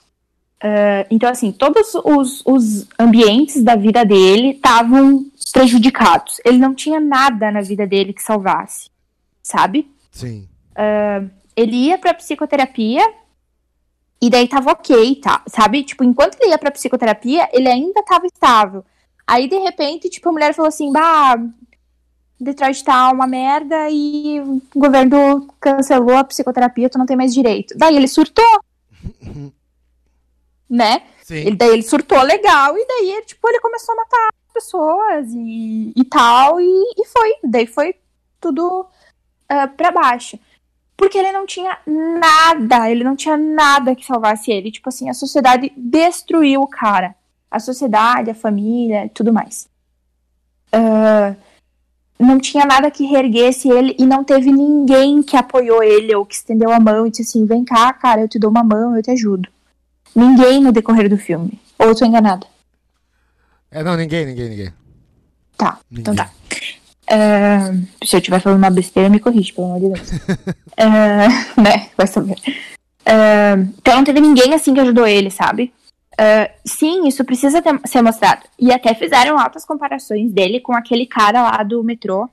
Ah, então, assim, todos os, os ambientes da vida dele estavam prejudicados. Ele não tinha nada na vida dele que salvasse, sabe? Sim. ele ia pra psicoterapia e daí tava ok, tá? Sabe? Tipo, enquanto ele ia pra psicoterapia, ele ainda tava estável. Aí, de repente, tipo, a mulher falou assim, bah, Detroit tá uma merda e o governo cancelou a psicoterapia, tu não tem mais direito. Daí ele surtou. [LAUGHS] né? Sim. Ele, daí ele surtou legal e daí, tipo, ele começou a matar pessoas e, e tal, e, e foi. Daí foi tudo ah, pra baixo. Porque ele não tinha nada, ele não tinha nada que salvasse ele. Tipo assim, a sociedade destruiu o cara. A sociedade, a família, tudo mais. Ah, não tinha nada que reerguesse ele e não teve ninguém que apoiou ele ou que estendeu a mão e disse assim: vem cá, cara, eu te dou uma mão, eu te ajudo. Ninguém no decorrer do filme. Ou eu tô enganada? É, não, ninguém, ninguém, ninguém. Tá, então Ninguém. tá. É, se eu estiver falando uma besteira, me corrige, pelo amor de Deus. É, [LAUGHS] [LAUGHS] né, vai saber. É, então não teve ninguém assim que ajudou ele, sabe? É, sim, isso precisa ter- ser mostrado. E até fizeram altas comparações dele com aquele cara lá do metrô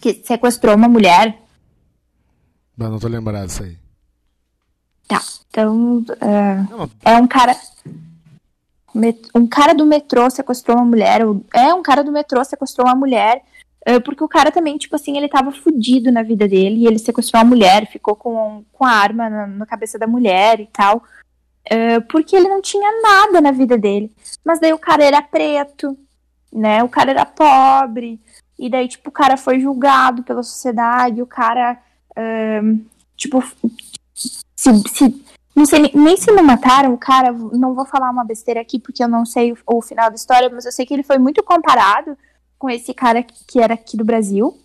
que sequestrou uma mulher. Mas não tô lembrado disso aí. Tá, então é, Não, mas- é um cara. Um cara do metrô sequestrou uma mulher. É um cara do metrô sequestrou uma mulher. é, Porque o cara também, tipo assim, ele tava fudido na vida dele. E ele sequestrou a mulher, ficou com, com a arma na, na cabeça da mulher e tal. Porque ele não tinha nada na vida dele. Mas daí o cara era preto, né? O cara era pobre. E daí, tipo, o cara foi julgado pela sociedade. O cara, é, tipo, se, se- não sei nem- nem se não mataram o cara, não vou falar uma besteira aqui porque eu não sei o, o final da história, mas eu sei que ele foi muito comparado com esse cara que, que era aqui do Brasil.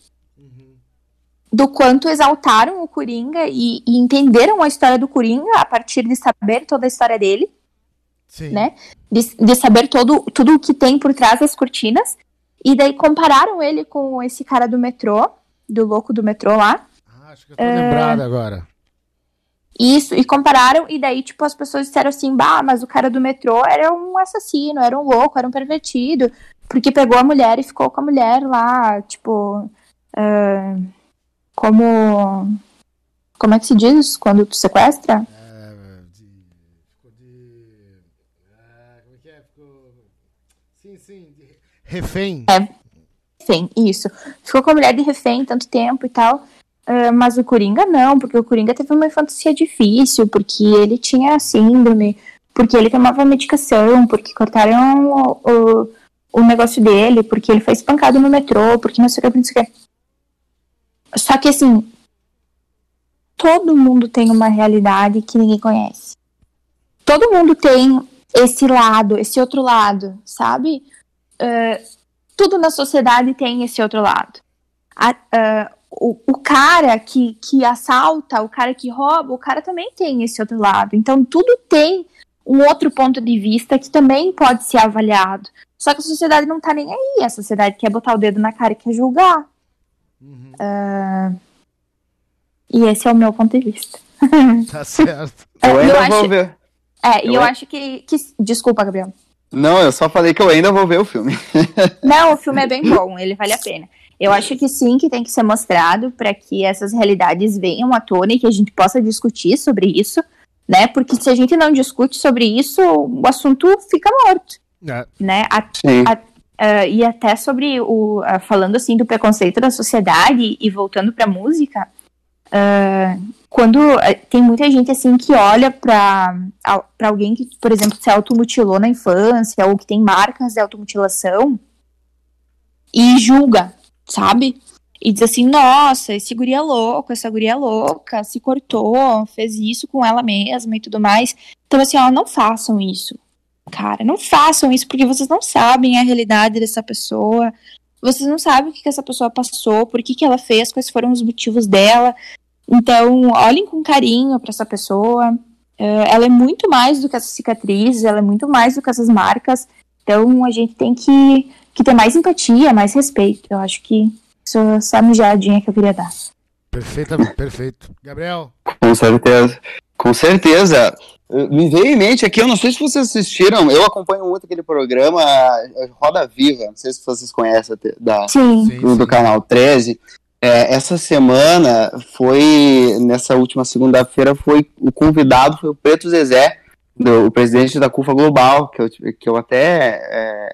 Do quanto exaltaram o Coringa e, e entenderam a história do Coringa a partir de saber toda a história dele, Sim. né? de, de saber todo, tudo o que tem por trás das cortinas. E daí compararam ele com esse cara do metrô, do louco do metrô lá. Ah, acho que eu tô lembrado agora. Isso, e compararam, e daí, tipo, as pessoas disseram assim, bah, mas o cara do metrô era um assassino, era um louco, era um pervertido, porque pegou a mulher e ficou com a mulher lá, tipo, ah, como, como é que se diz quando tu sequestra? É, de- ficou de. como é que é? Ficou. Sim, sim. de Refém. Refém, isso. Ficou com a mulher de refém tanto tempo e tal. Ah, mas o Coringa não, porque o Coringa teve uma infantasia difícil, porque ele tinha síndrome, porque ele tomava medicação, porque cortaram o, o, o negócio dele, porque ele foi espancado no metrô, porque não sei o que, não sei o que. Só que assim, todo mundo tem uma realidade que ninguém conhece. Todo mundo tem esse lado, esse outro lado, sabe? Ah, tudo na sociedade tem esse outro lado. A- ah, o, o cara que, que assalta, o cara que rouba, o cara também tem esse outro lado. Então, tudo tem um outro ponto de vista que também pode ser avaliado. Só que a sociedade não tá nem aí. A sociedade quer botar o dedo na cara e quer julgar. Ah, e esse é o meu ponto de vista. [LAUGHS] Tá certo. É, Eu eu ainda acho- vou ver. É, e Eu eu a- acho que, que. Desculpa, Gabriel. Não, eu só falei que eu ainda vou ver o filme. [LAUGHS] Não, o filme é bem bom, ele vale a pena. Eu acho que sim, que tem que ser mostrado para que essas realidades venham à tona e que a gente possa discutir sobre isso, né? Porque se a gente não discute sobre isso, o assunto fica morto, É. né? A- Sim. Ah, e até sobre o ah, falando assim do preconceito da sociedade e voltando para música, ah, quando tem muita gente assim que olha para alguém que, por exemplo, se automutilou na infância ou que tem marcas de automutilação e julga, sabe? E diz assim, nossa, esse guri é louco, essa guria é louca, se cortou, fez isso com ela mesma e tudo mais. Então, assim, ó, não façam isso. Cara, não façam isso porque vocês não sabem a realidade dessa pessoa. Vocês não sabem o que, que essa pessoa passou, por que, que ela fez, quais foram os motivos dela. Então, olhem com carinho para essa pessoa. Eh, ela é muito mais do que essas cicatrizes, ela é muito mais do que essas marcas. Então, a gente tem que, que ter mais empatia, mais respeito. Eu acho que isso é essa mijadinha que eu queria dar. Perfeitamente, perfeito. Gabriel, Com certeza. Com certeza. Uh, Me veio em mente aqui, eu não sei se vocês assistiram, eu acompanho muito aquele programa uh, Roda Viva, não sei se vocês conhecem da, Sim. sim, do, do canal 13. É, essa semana foi, nessa última segunda-feira, foi o convidado foi o Preto Zezé, do, o presidente da CUFA Global, que eu, que eu até é,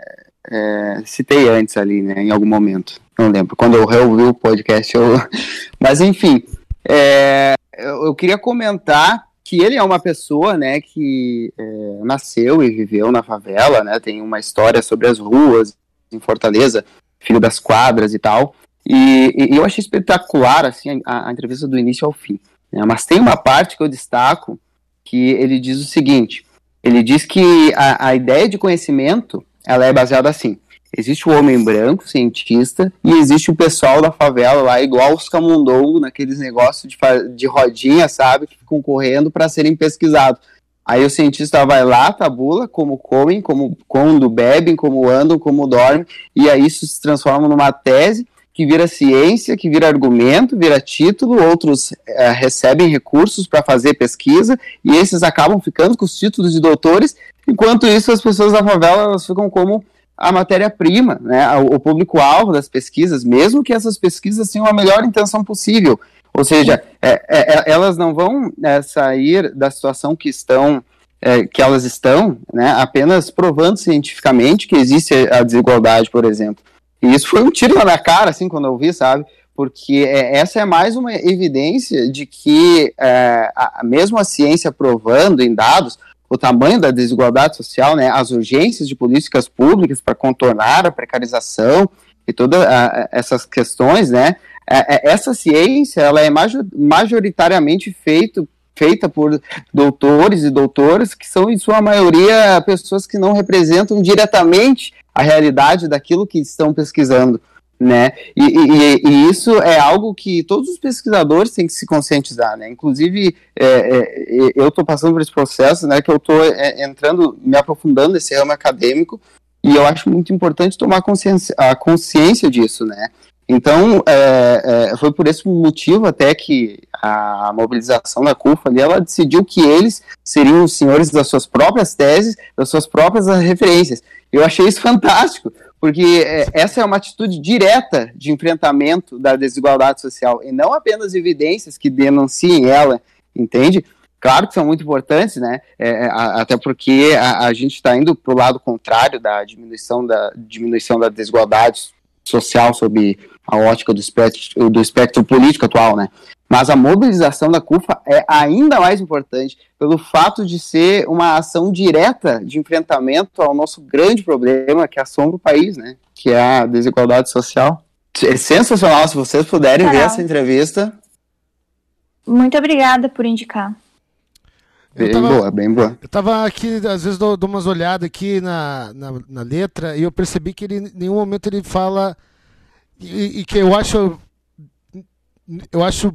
é, citei antes ali, né, em algum momento. Não lembro. Quando eu reouvi o podcast, eu. [LAUGHS] Mas enfim. é, eu, eu queria comentar que ele é uma pessoa, né, que é, nasceu e viveu na favela, né, tem uma história sobre as ruas em Fortaleza, filho das quadras e tal. E, e eu achei espetacular, assim, a, a entrevista do início ao fim. né, Mas tem uma parte que eu destaco que ele diz o seguinte: ele diz que a, a ideia de conhecimento ela é baseada assim. Existe o homem branco, cientista, e existe o pessoal da favela lá, igual os camundongos, naqueles negócios de, de rodinha, sabe, que ficam correndo para serem pesquisados. Aí o cientista vai lá, tabula como comem, como quando bebem, como andam, como dormem, e aí isso se transforma numa tese que vira ciência, que vira argumento, vira título, outros eh, recebem recursos para fazer pesquisa, e esses acabam ficando com os títulos de doutores, enquanto isso as pessoas da favela elas ficam como a matéria-prima, né, o público-alvo das pesquisas, mesmo que essas pesquisas tenham a melhor intenção possível. Ou seja, é, é, é, elas não vão é, sair da situação que estão, é, que elas estão, né, apenas provando cientificamente que existe a desigualdade, por exemplo. E isso foi um tiro na cara, assim, quando eu vi, sabe? Porque é, essa é mais uma evidência de que, a, mesmo a ciência provando em dados o tamanho da desigualdade social, né, as urgências de políticas públicas para contornar a precarização e todas essas questões, né, é, é, essa ciência ela é major, majoritariamente feito, feita por doutores e doutoras que são, em sua maioria, pessoas que não representam diretamente a realidade daquilo que estão pesquisando. Né? E, e, e, isso é algo que todos os pesquisadores têm que se conscientizar, né? Inclusive, é, é, eu estou passando por esse processo, né? Que eu estou é, entrando, me aprofundando nesse ramo acadêmico e eu acho muito importante tomar consciência, a consciência disso, né? Então, é, foi por esse motivo até que a mobilização da CUFA ali, ela decidiu que eles seriam os senhores das suas próprias teses, das suas próprias referências. Eu achei isso [LAUGHS] fantástico, porque é, essa é uma atitude direta de enfrentamento da desigualdade social e não apenas evidências que denunciem ela, entende? Claro que são muito importantes, né? É, até porque a, a gente está indo para o lado contrário da diminuição da diminuição da desigualdade social sob a ótica do espectro, do espectro político atual, né? Mas a mobilização da CUFA é ainda mais importante pelo fato de ser uma ação direta de enfrentamento ao nosso grande problema que assombra o país, né? Que é a desigualdade social. É sensacional se vocês puderem ver essa entrevista. Muito obrigada por indicar. Bem tava, boa, bem boa. Eu tava aqui, às vezes dou, dou umas olhadas aqui na, na, na, letra e eu percebi que ele, em nenhum momento ele fala e, e que eu acho eu acho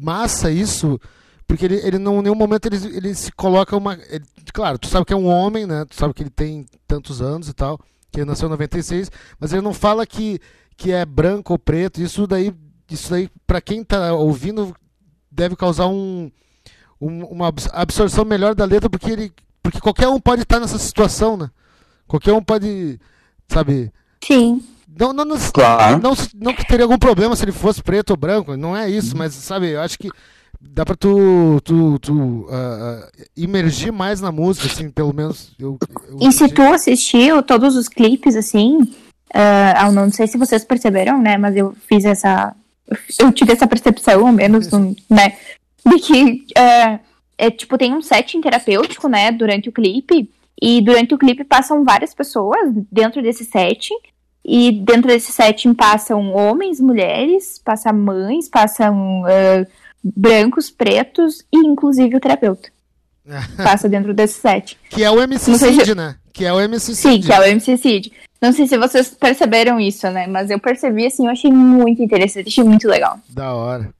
massa isso, porque ele, ele não, em nenhum momento ele, ele se coloca uma. Ele, claro, tu sabe que é um homem, né? Tu sabe que ele tem tantos anos e tal, que ele nasceu em 96, mas ele não fala que, que é branco ou preto. Isso daí, isso daí para quem tá ouvindo, deve causar um, um, uma absorção melhor da letra, porque ele. Porque qualquer um pode estar nessa situação, né? Qualquer um pode, sabe? Sim. Não, não, não, Claro. não, não que teria algum problema se ele fosse preto ou branco, não é isso, mas sabe, eu acho que dá pra tu, tu, tu ah, imergir mais na música, assim, pelo menos. Eu, eu E se tu assistiu todos os clipes, assim, ah, eu não sei se vocês perceberam, né, mas eu fiz essa, eu tive essa percepção, ao menos, um, né, de que, ah, é, tipo, tem um setting terapêutico, né, durante o clipe, e durante o clipe passam várias pessoas dentro desse setting, e dentro desse setting passam homens, mulheres, passam mães, passam ah, brancos, pretos, e inclusive o terapeuta. [LAUGHS] Passa dentro desse setting. Que é o MC sei se- Cid, né? Que é o MC Sim, Cid. que é o MC Cid. Não sei se vocês perceberam isso, né? Mas eu percebi, assim, eu achei muito interessante, achei muito legal. Da hora.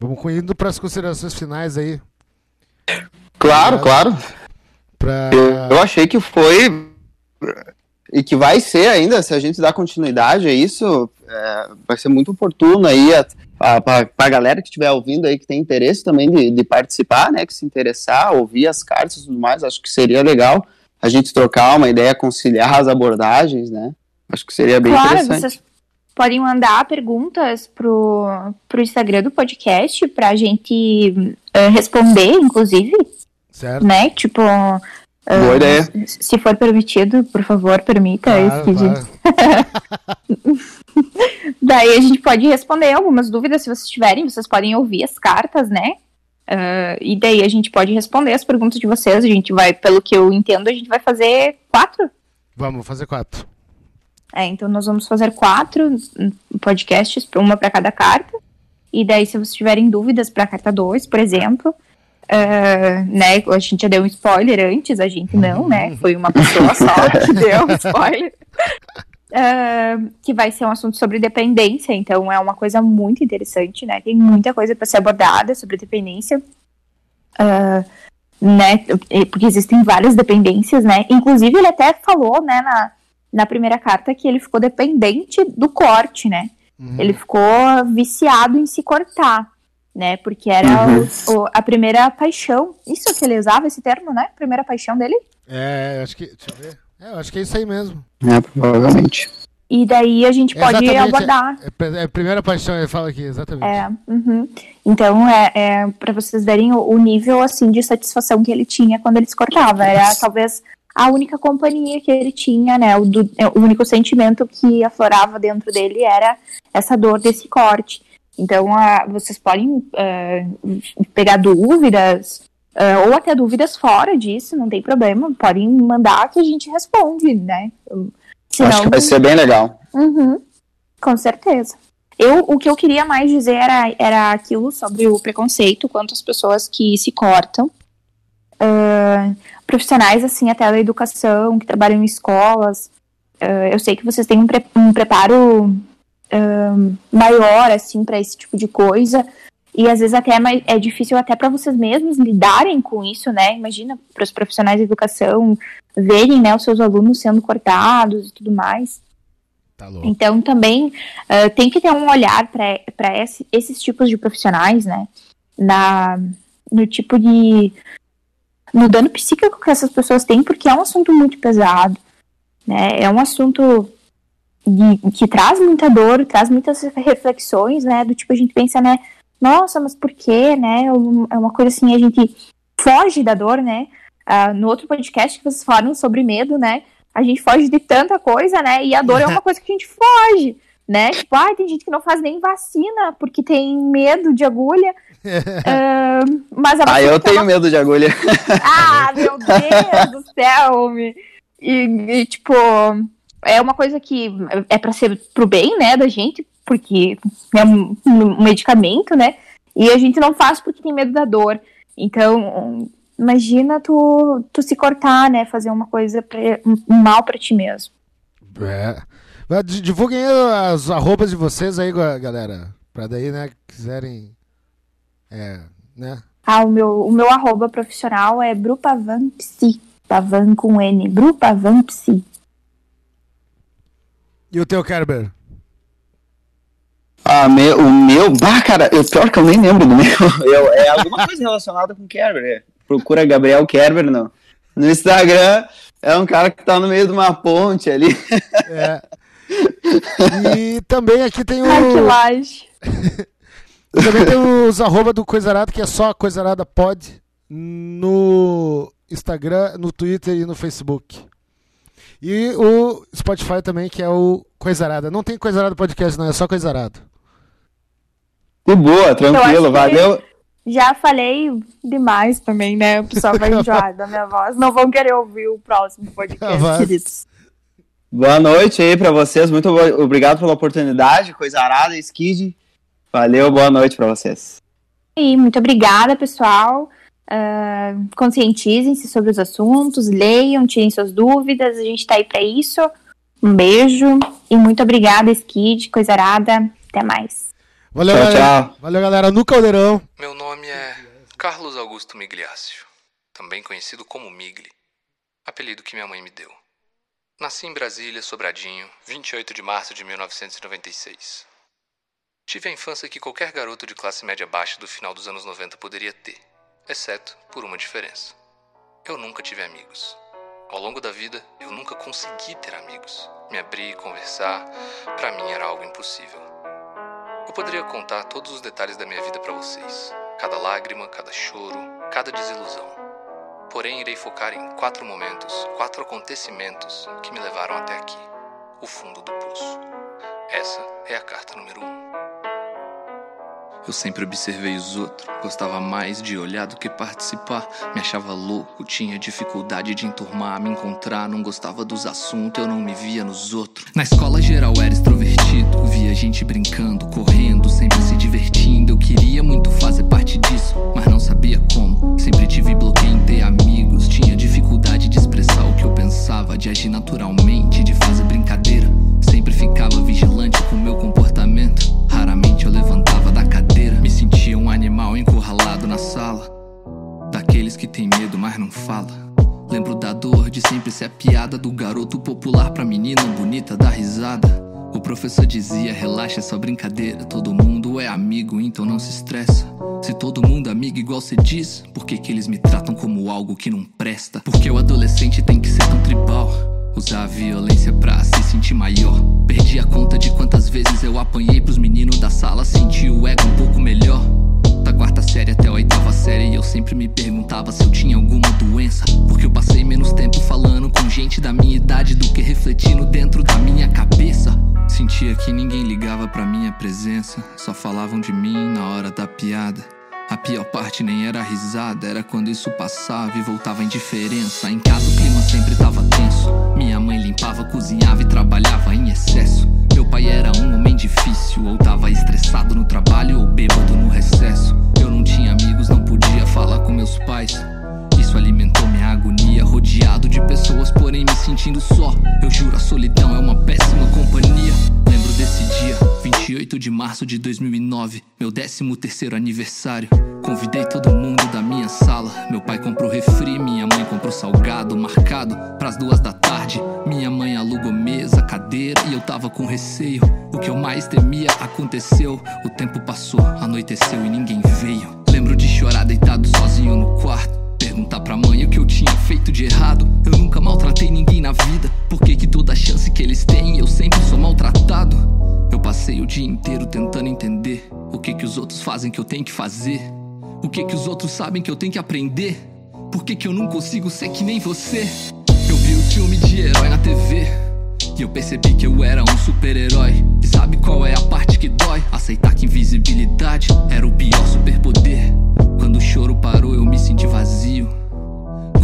Vamos indo para as considerações finais aí. Claro, claro. Pra... Eu, achei que foi e que vai ser ainda, se a gente dar continuidade a isso, é, vai ser muito oportuno aí para a galera que estiver ouvindo aí, que tem interesse também de, de participar, né, que se interessar, ouvir as cartas e tudo mais, acho que seria legal a gente trocar uma ideia, conciliar as abordagens, né, acho que seria bem claro, interessante. vocês podem mandar perguntas pro, pro Instagram do podcast pra gente eh, responder, inclusive, Certo? né? Tipo, ah, Boa ideia. se for permitido, por favor, permita Claro, isso que a gente claro. [LAUGHS] Daí a gente pode responder algumas dúvidas se vocês tiverem, vocês podem ouvir as cartas, né? Ah, e daí a gente pode responder as perguntas de vocês. A gente vai, pelo que eu entendo, a gente vai fazer quatro. Vamos fazer quatro. É, então nós vamos fazer quatro podcasts, uma para cada carta. E daí, se vocês tiverem dúvidas para a carta 2, por exemplo, ah, né? A gente já deu um spoiler antes, a gente não, né? Foi uma pessoa só [LAUGHS] que deu um spoiler. Ah, que vai ser um assunto sobre dependência, então é uma coisa muito interessante, né? Tem muita coisa para ser abordada sobre dependência, Ah, né? Porque existem várias dependências, né? Inclusive ele até falou, né, na, na primeira carta que ele ficou dependente do corte, né? Uhum. Ele ficou viciado em se cortar, né? Porque era Uhum. o- o- a primeira paixão. Isso que ele usava esse termo, né? Primeira paixão dele. É, acho que. Deixa eu ver. É, eu acho que é isso aí mesmo. É, provavelmente. E daí a gente pode Exatamente, abordar. É, é, é a primeira paixão, ele fala aqui, exatamente. É, uhum. Então, é, é para vocês verem o, o nível assim de satisfação que ele tinha quando ele se cortava. Era talvez a única companhia que ele tinha, né? O, do- é, o único sentimento que aflorava dentro dele era essa dor desse corte. Então, vocês podem é, pegar dúvidas, é, ou até dúvidas fora disso, não tem problema. Podem mandar que a gente responde, né? Acho que vai ser bem legal. Uhum, com certeza. Eu, o que eu queria mais dizer era, era aquilo sobre o preconceito quanto às pessoas que se cortam. Ah, profissionais, assim, até da educação, que trabalham em escolas. Eu sei que vocês têm um, pre- um preparo ah, maior, assim, para esse tipo de coisa. E às vezes até é, mais, é difícil até para vocês mesmos lidarem com isso, né? Imagina para os profissionais de educação verem, né, os seus alunos sendo cortados e tudo mais. Tá. Então também ah, tem que ter um olhar para esse, esses tipos de profissionais, né? Na, no tipo de. no dano psíquico que essas pessoas têm, porque é um assunto muito pesado. Né? É um assunto de- que traz muita dor, traz muitas reflexões, né? Do tipo, a gente pensa, né? Nossa, mas por quê, né? Um- É uma coisa assim, a gente foge da dor, né? Ah, no outro podcast que vocês falaram sobre medo, né? A gente foge de tanta coisa, né? E a dor é uma [LAUGHS] coisa que a gente foge, né? Tipo, ah, tem gente que não faz nem vacina porque tem medo de agulha. [LAUGHS] Ah, mas a Ah, eu é tenho uma medo de agulha. ah, meu Deus do céu! me- E, e, tipo, é uma coisa que é pra ser pro bem, né, da gente, porque é um, um medicamento, né? E a gente não faz porque tem medo da dor. Então, imagina tu, tu se cortar, né? Fazer uma coisa pra, um mal pra ti mesmo. É. Divulguem as arrobas de vocês aí, ga- galera. Pra daí, né, quiserem. É, né? Ah, o meu, o meu arroba profissional é brupavampsi. Pavan com N. Brupavampsi. E o teu, Kerber? a me, o meu. Bah, cara, eu, pior que eu nem lembro do meu. [LAUGHS] Eu, é alguma coisa relacionada com Kerber. é. Procura Gabriel Kerber no, no Instagram. É um cara que tá no meio de uma ponte ali. É. E também aqui tem o. Ai, que laje. [LAUGHS] Também tem os arroba do Coisarada, que é só Coisarada Pod, no Instagram, no Twitter e no Facebook. E o Spotify também, que é o Coisarada. Não tem Coisarada Podcast, não, é só Coisarada. De boa, tranquilo, valeu. Já falei demais também, né? O pessoal vai enjoar da minha voz. Não vão querer ouvir o próximo podcast, queridos. Boa noite aí pra vocês. Muito obrigado pela oportunidade. Coisa arada, Skid. Valeu, boa noite pra vocês. E muito obrigada, pessoal. Ah, conscientizem-se sobre os assuntos, leiam, tirem suas dúvidas. A gente tá aí pra isso. Um beijo e muito obrigada, Skid, Coisarada. Até mais. Valeu, Tchau, galera. tchau. Valeu, galera. No Caldeirão. Meu nome é Carlos Augusto Migliaccio, também conhecido como Migli, apelido que minha mãe me deu. Nasci em Brasília, Sobradinho, 28 de março de 1996. Tive a infância que qualquer garoto de classe média baixa do final dos anos 90 poderia ter, exceto por uma diferença. Eu nunca tive amigos. Ao longo da vida, eu nunca consegui ter amigos. Me abrir, conversar, pra mim era algo impossível. Eu poderia contar todos os detalhes da minha vida para vocês. Cada lágrima, cada choro, cada desilusão. Porém, irei focar em quatro momentos, quatro acontecimentos que me levaram até aqui o fundo do poço. Essa é a carta número um. Eu sempre observei os outros, gostava mais de olhar do que participar. Me achava louco, tinha dificuldade de enturmar, me encontrar, não gostava dos assuntos, eu não me via nos outros. Na escola geral era extrovertido, via gente brincando, correndo, sempre se divertindo. Eu queria muito fazer parte disso, mas não sabia como. Sempre tive bloqueio em ter amigos, tinha dificuldade de expressar o que eu pensava, de agir naturalmente, de fazer brincadeira. Sempre ficava vigilante com meu comportamento. Raramente eu levantava animal encurralado na sala. Daqueles que tem medo, mas não fala. Lembro da dor de sempre ser a piada do garoto popular pra menina bonita dar risada. O professor dizia: relaxa, é só brincadeira. Todo mundo é amigo, então não se estressa. Se todo mundo é amigo igual cê diz, por que, que eles me tratam como algo que não presta? Porque o adolescente tem que ser tão tribal. Usar a violência pra se sentir maior. Perdi a conta de quantas vezes eu apanhei pros meninos da sala, senti o ego um pouco melhor. Da quarta série até a oitava série, eu sempre me perguntava se eu tinha alguma doença. Porque eu passei menos tempo falando com gente da minha idade do que refletindo dentro da minha cabeça. Sentia que ninguém ligava pra minha presença, só falavam de mim na hora da piada. A pior parte nem era a risada, era quando isso passava e voltava a indiferença. Em casa o clima sempre tava tenso. Minha mãe limpava, cozinhava e trabalhava em excesso. Meu pai era um homem difícil, ou tava estressado no trabalho ou bêbado no recesso. Eu não tinha amigos, não podia falar com meus pais. Isso alimentou minha agonia, rodeado de pessoas, porém me sentindo só. Eu juro, a solidão é uma péssima companhia. Lembro desse dia, 28 de março de 2009, meu 13 terceiro aniversário. Convidei todo mundo da minha sala. Meu pai comprou refri, minha mãe comprou salgado, marcado pras duas da tarde. Minha mãe alugou mesa, cadeira e eu tava com receio. O que eu mais temia aconteceu. O tempo passou, anoiteceu e ninguém veio. Lembro de chorar deitado sozinho no quarto. Perguntar pra mãe o que eu tinha feito de errado. Eu nunca maltratei ninguém na vida. Por que, que toda chance que eles têm eu sempre sou maltratado? Eu passei o dia inteiro tentando entender o que, que os outros fazem que eu tenho que fazer. O que, que os outros sabem que eu tenho que aprender. Por que, que eu não consigo ser que nem você? Eu vi o filme de herói na TV. E eu percebi que eu era um super-herói. E sabe qual é a parte que dói? Aceitar que invisibilidade era o pior superpoder. Quando o choro parou, eu me senti vazio.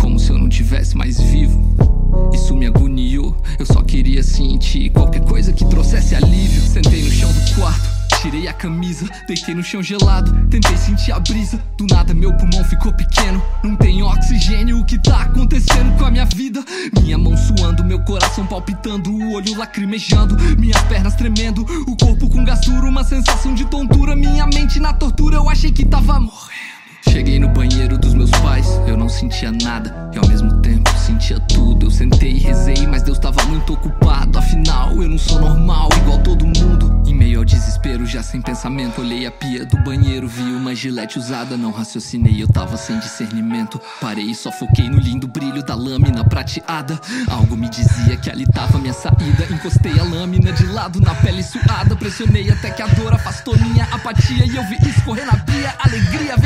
Como se eu não tivesse mais vivo. Isso me agoniou. Eu só queria sentir qualquer coisa que trouxesse alívio. Sentei no chão do quarto. Tirei a camisa, deitei no chão gelado, tentei sentir a brisa. Do nada meu pulmão ficou pequeno, não tem oxigênio. O que tá acontecendo com a minha vida? Minha mão suando, meu coração palpitando, o olho lacrimejando, minhas pernas tremendo, o corpo com gastura, uma sensação de tontura. Minha mente na tortura, eu achei que tava morrendo. Cheguei no banheiro dos meus pais, eu não sentia nada e ao mesmo tempo sentia tudo. Eu sentei e rezei, mas Deus tava muito ocupado. Afinal, eu não sou normal, igual todo mundo. Em meio ao desespero, já sem pensamento, olhei a pia do banheiro, vi uma gilete usada. Não raciocinei, eu tava sem discernimento. Parei e só foquei no lindo brilho da lâmina prateada. Algo me dizia que ali tava minha saída. Encostei a lâmina de lado na pele suada. Pressionei até que a dor afastou minha apatia. E eu vi escorrer na pia, alegria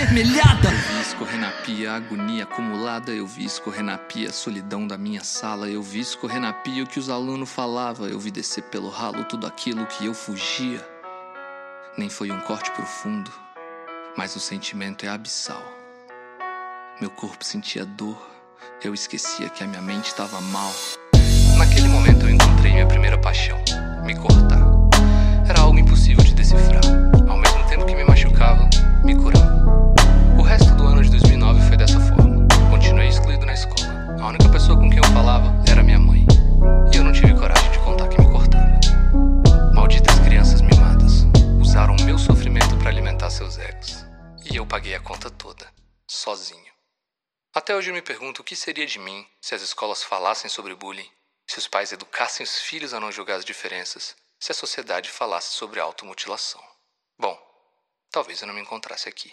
Eu vi escorrer na pia, agonia acumulada. Eu vi escorrer na pia, a solidão da minha sala. Eu vi escorrer na pia o que os alunos falavam. Eu vi descer pelo ralo tudo aquilo que eu fugia. Nem foi um corte profundo, mas o sentimento é abissal. Meu corpo sentia dor, eu esquecia que a minha mente estava mal. Naquele momento eu encontrei minha primeira paixão: me cortar. Era algo impossível de decifrar. Ao mesmo tempo que me machucava, me curava. A única pessoa com quem eu falava era minha mãe. E eu não tive coragem de contar que me cortava. Malditas crianças mimadas usaram o meu sofrimento para alimentar seus egos. E eu paguei a conta toda, sozinho. Até hoje eu me pergunto o que seria de mim se as escolas falassem sobre bullying, se os pais educassem os filhos a não julgar as diferenças, se a sociedade falasse sobre automutilação. Bom, talvez eu não me encontrasse aqui.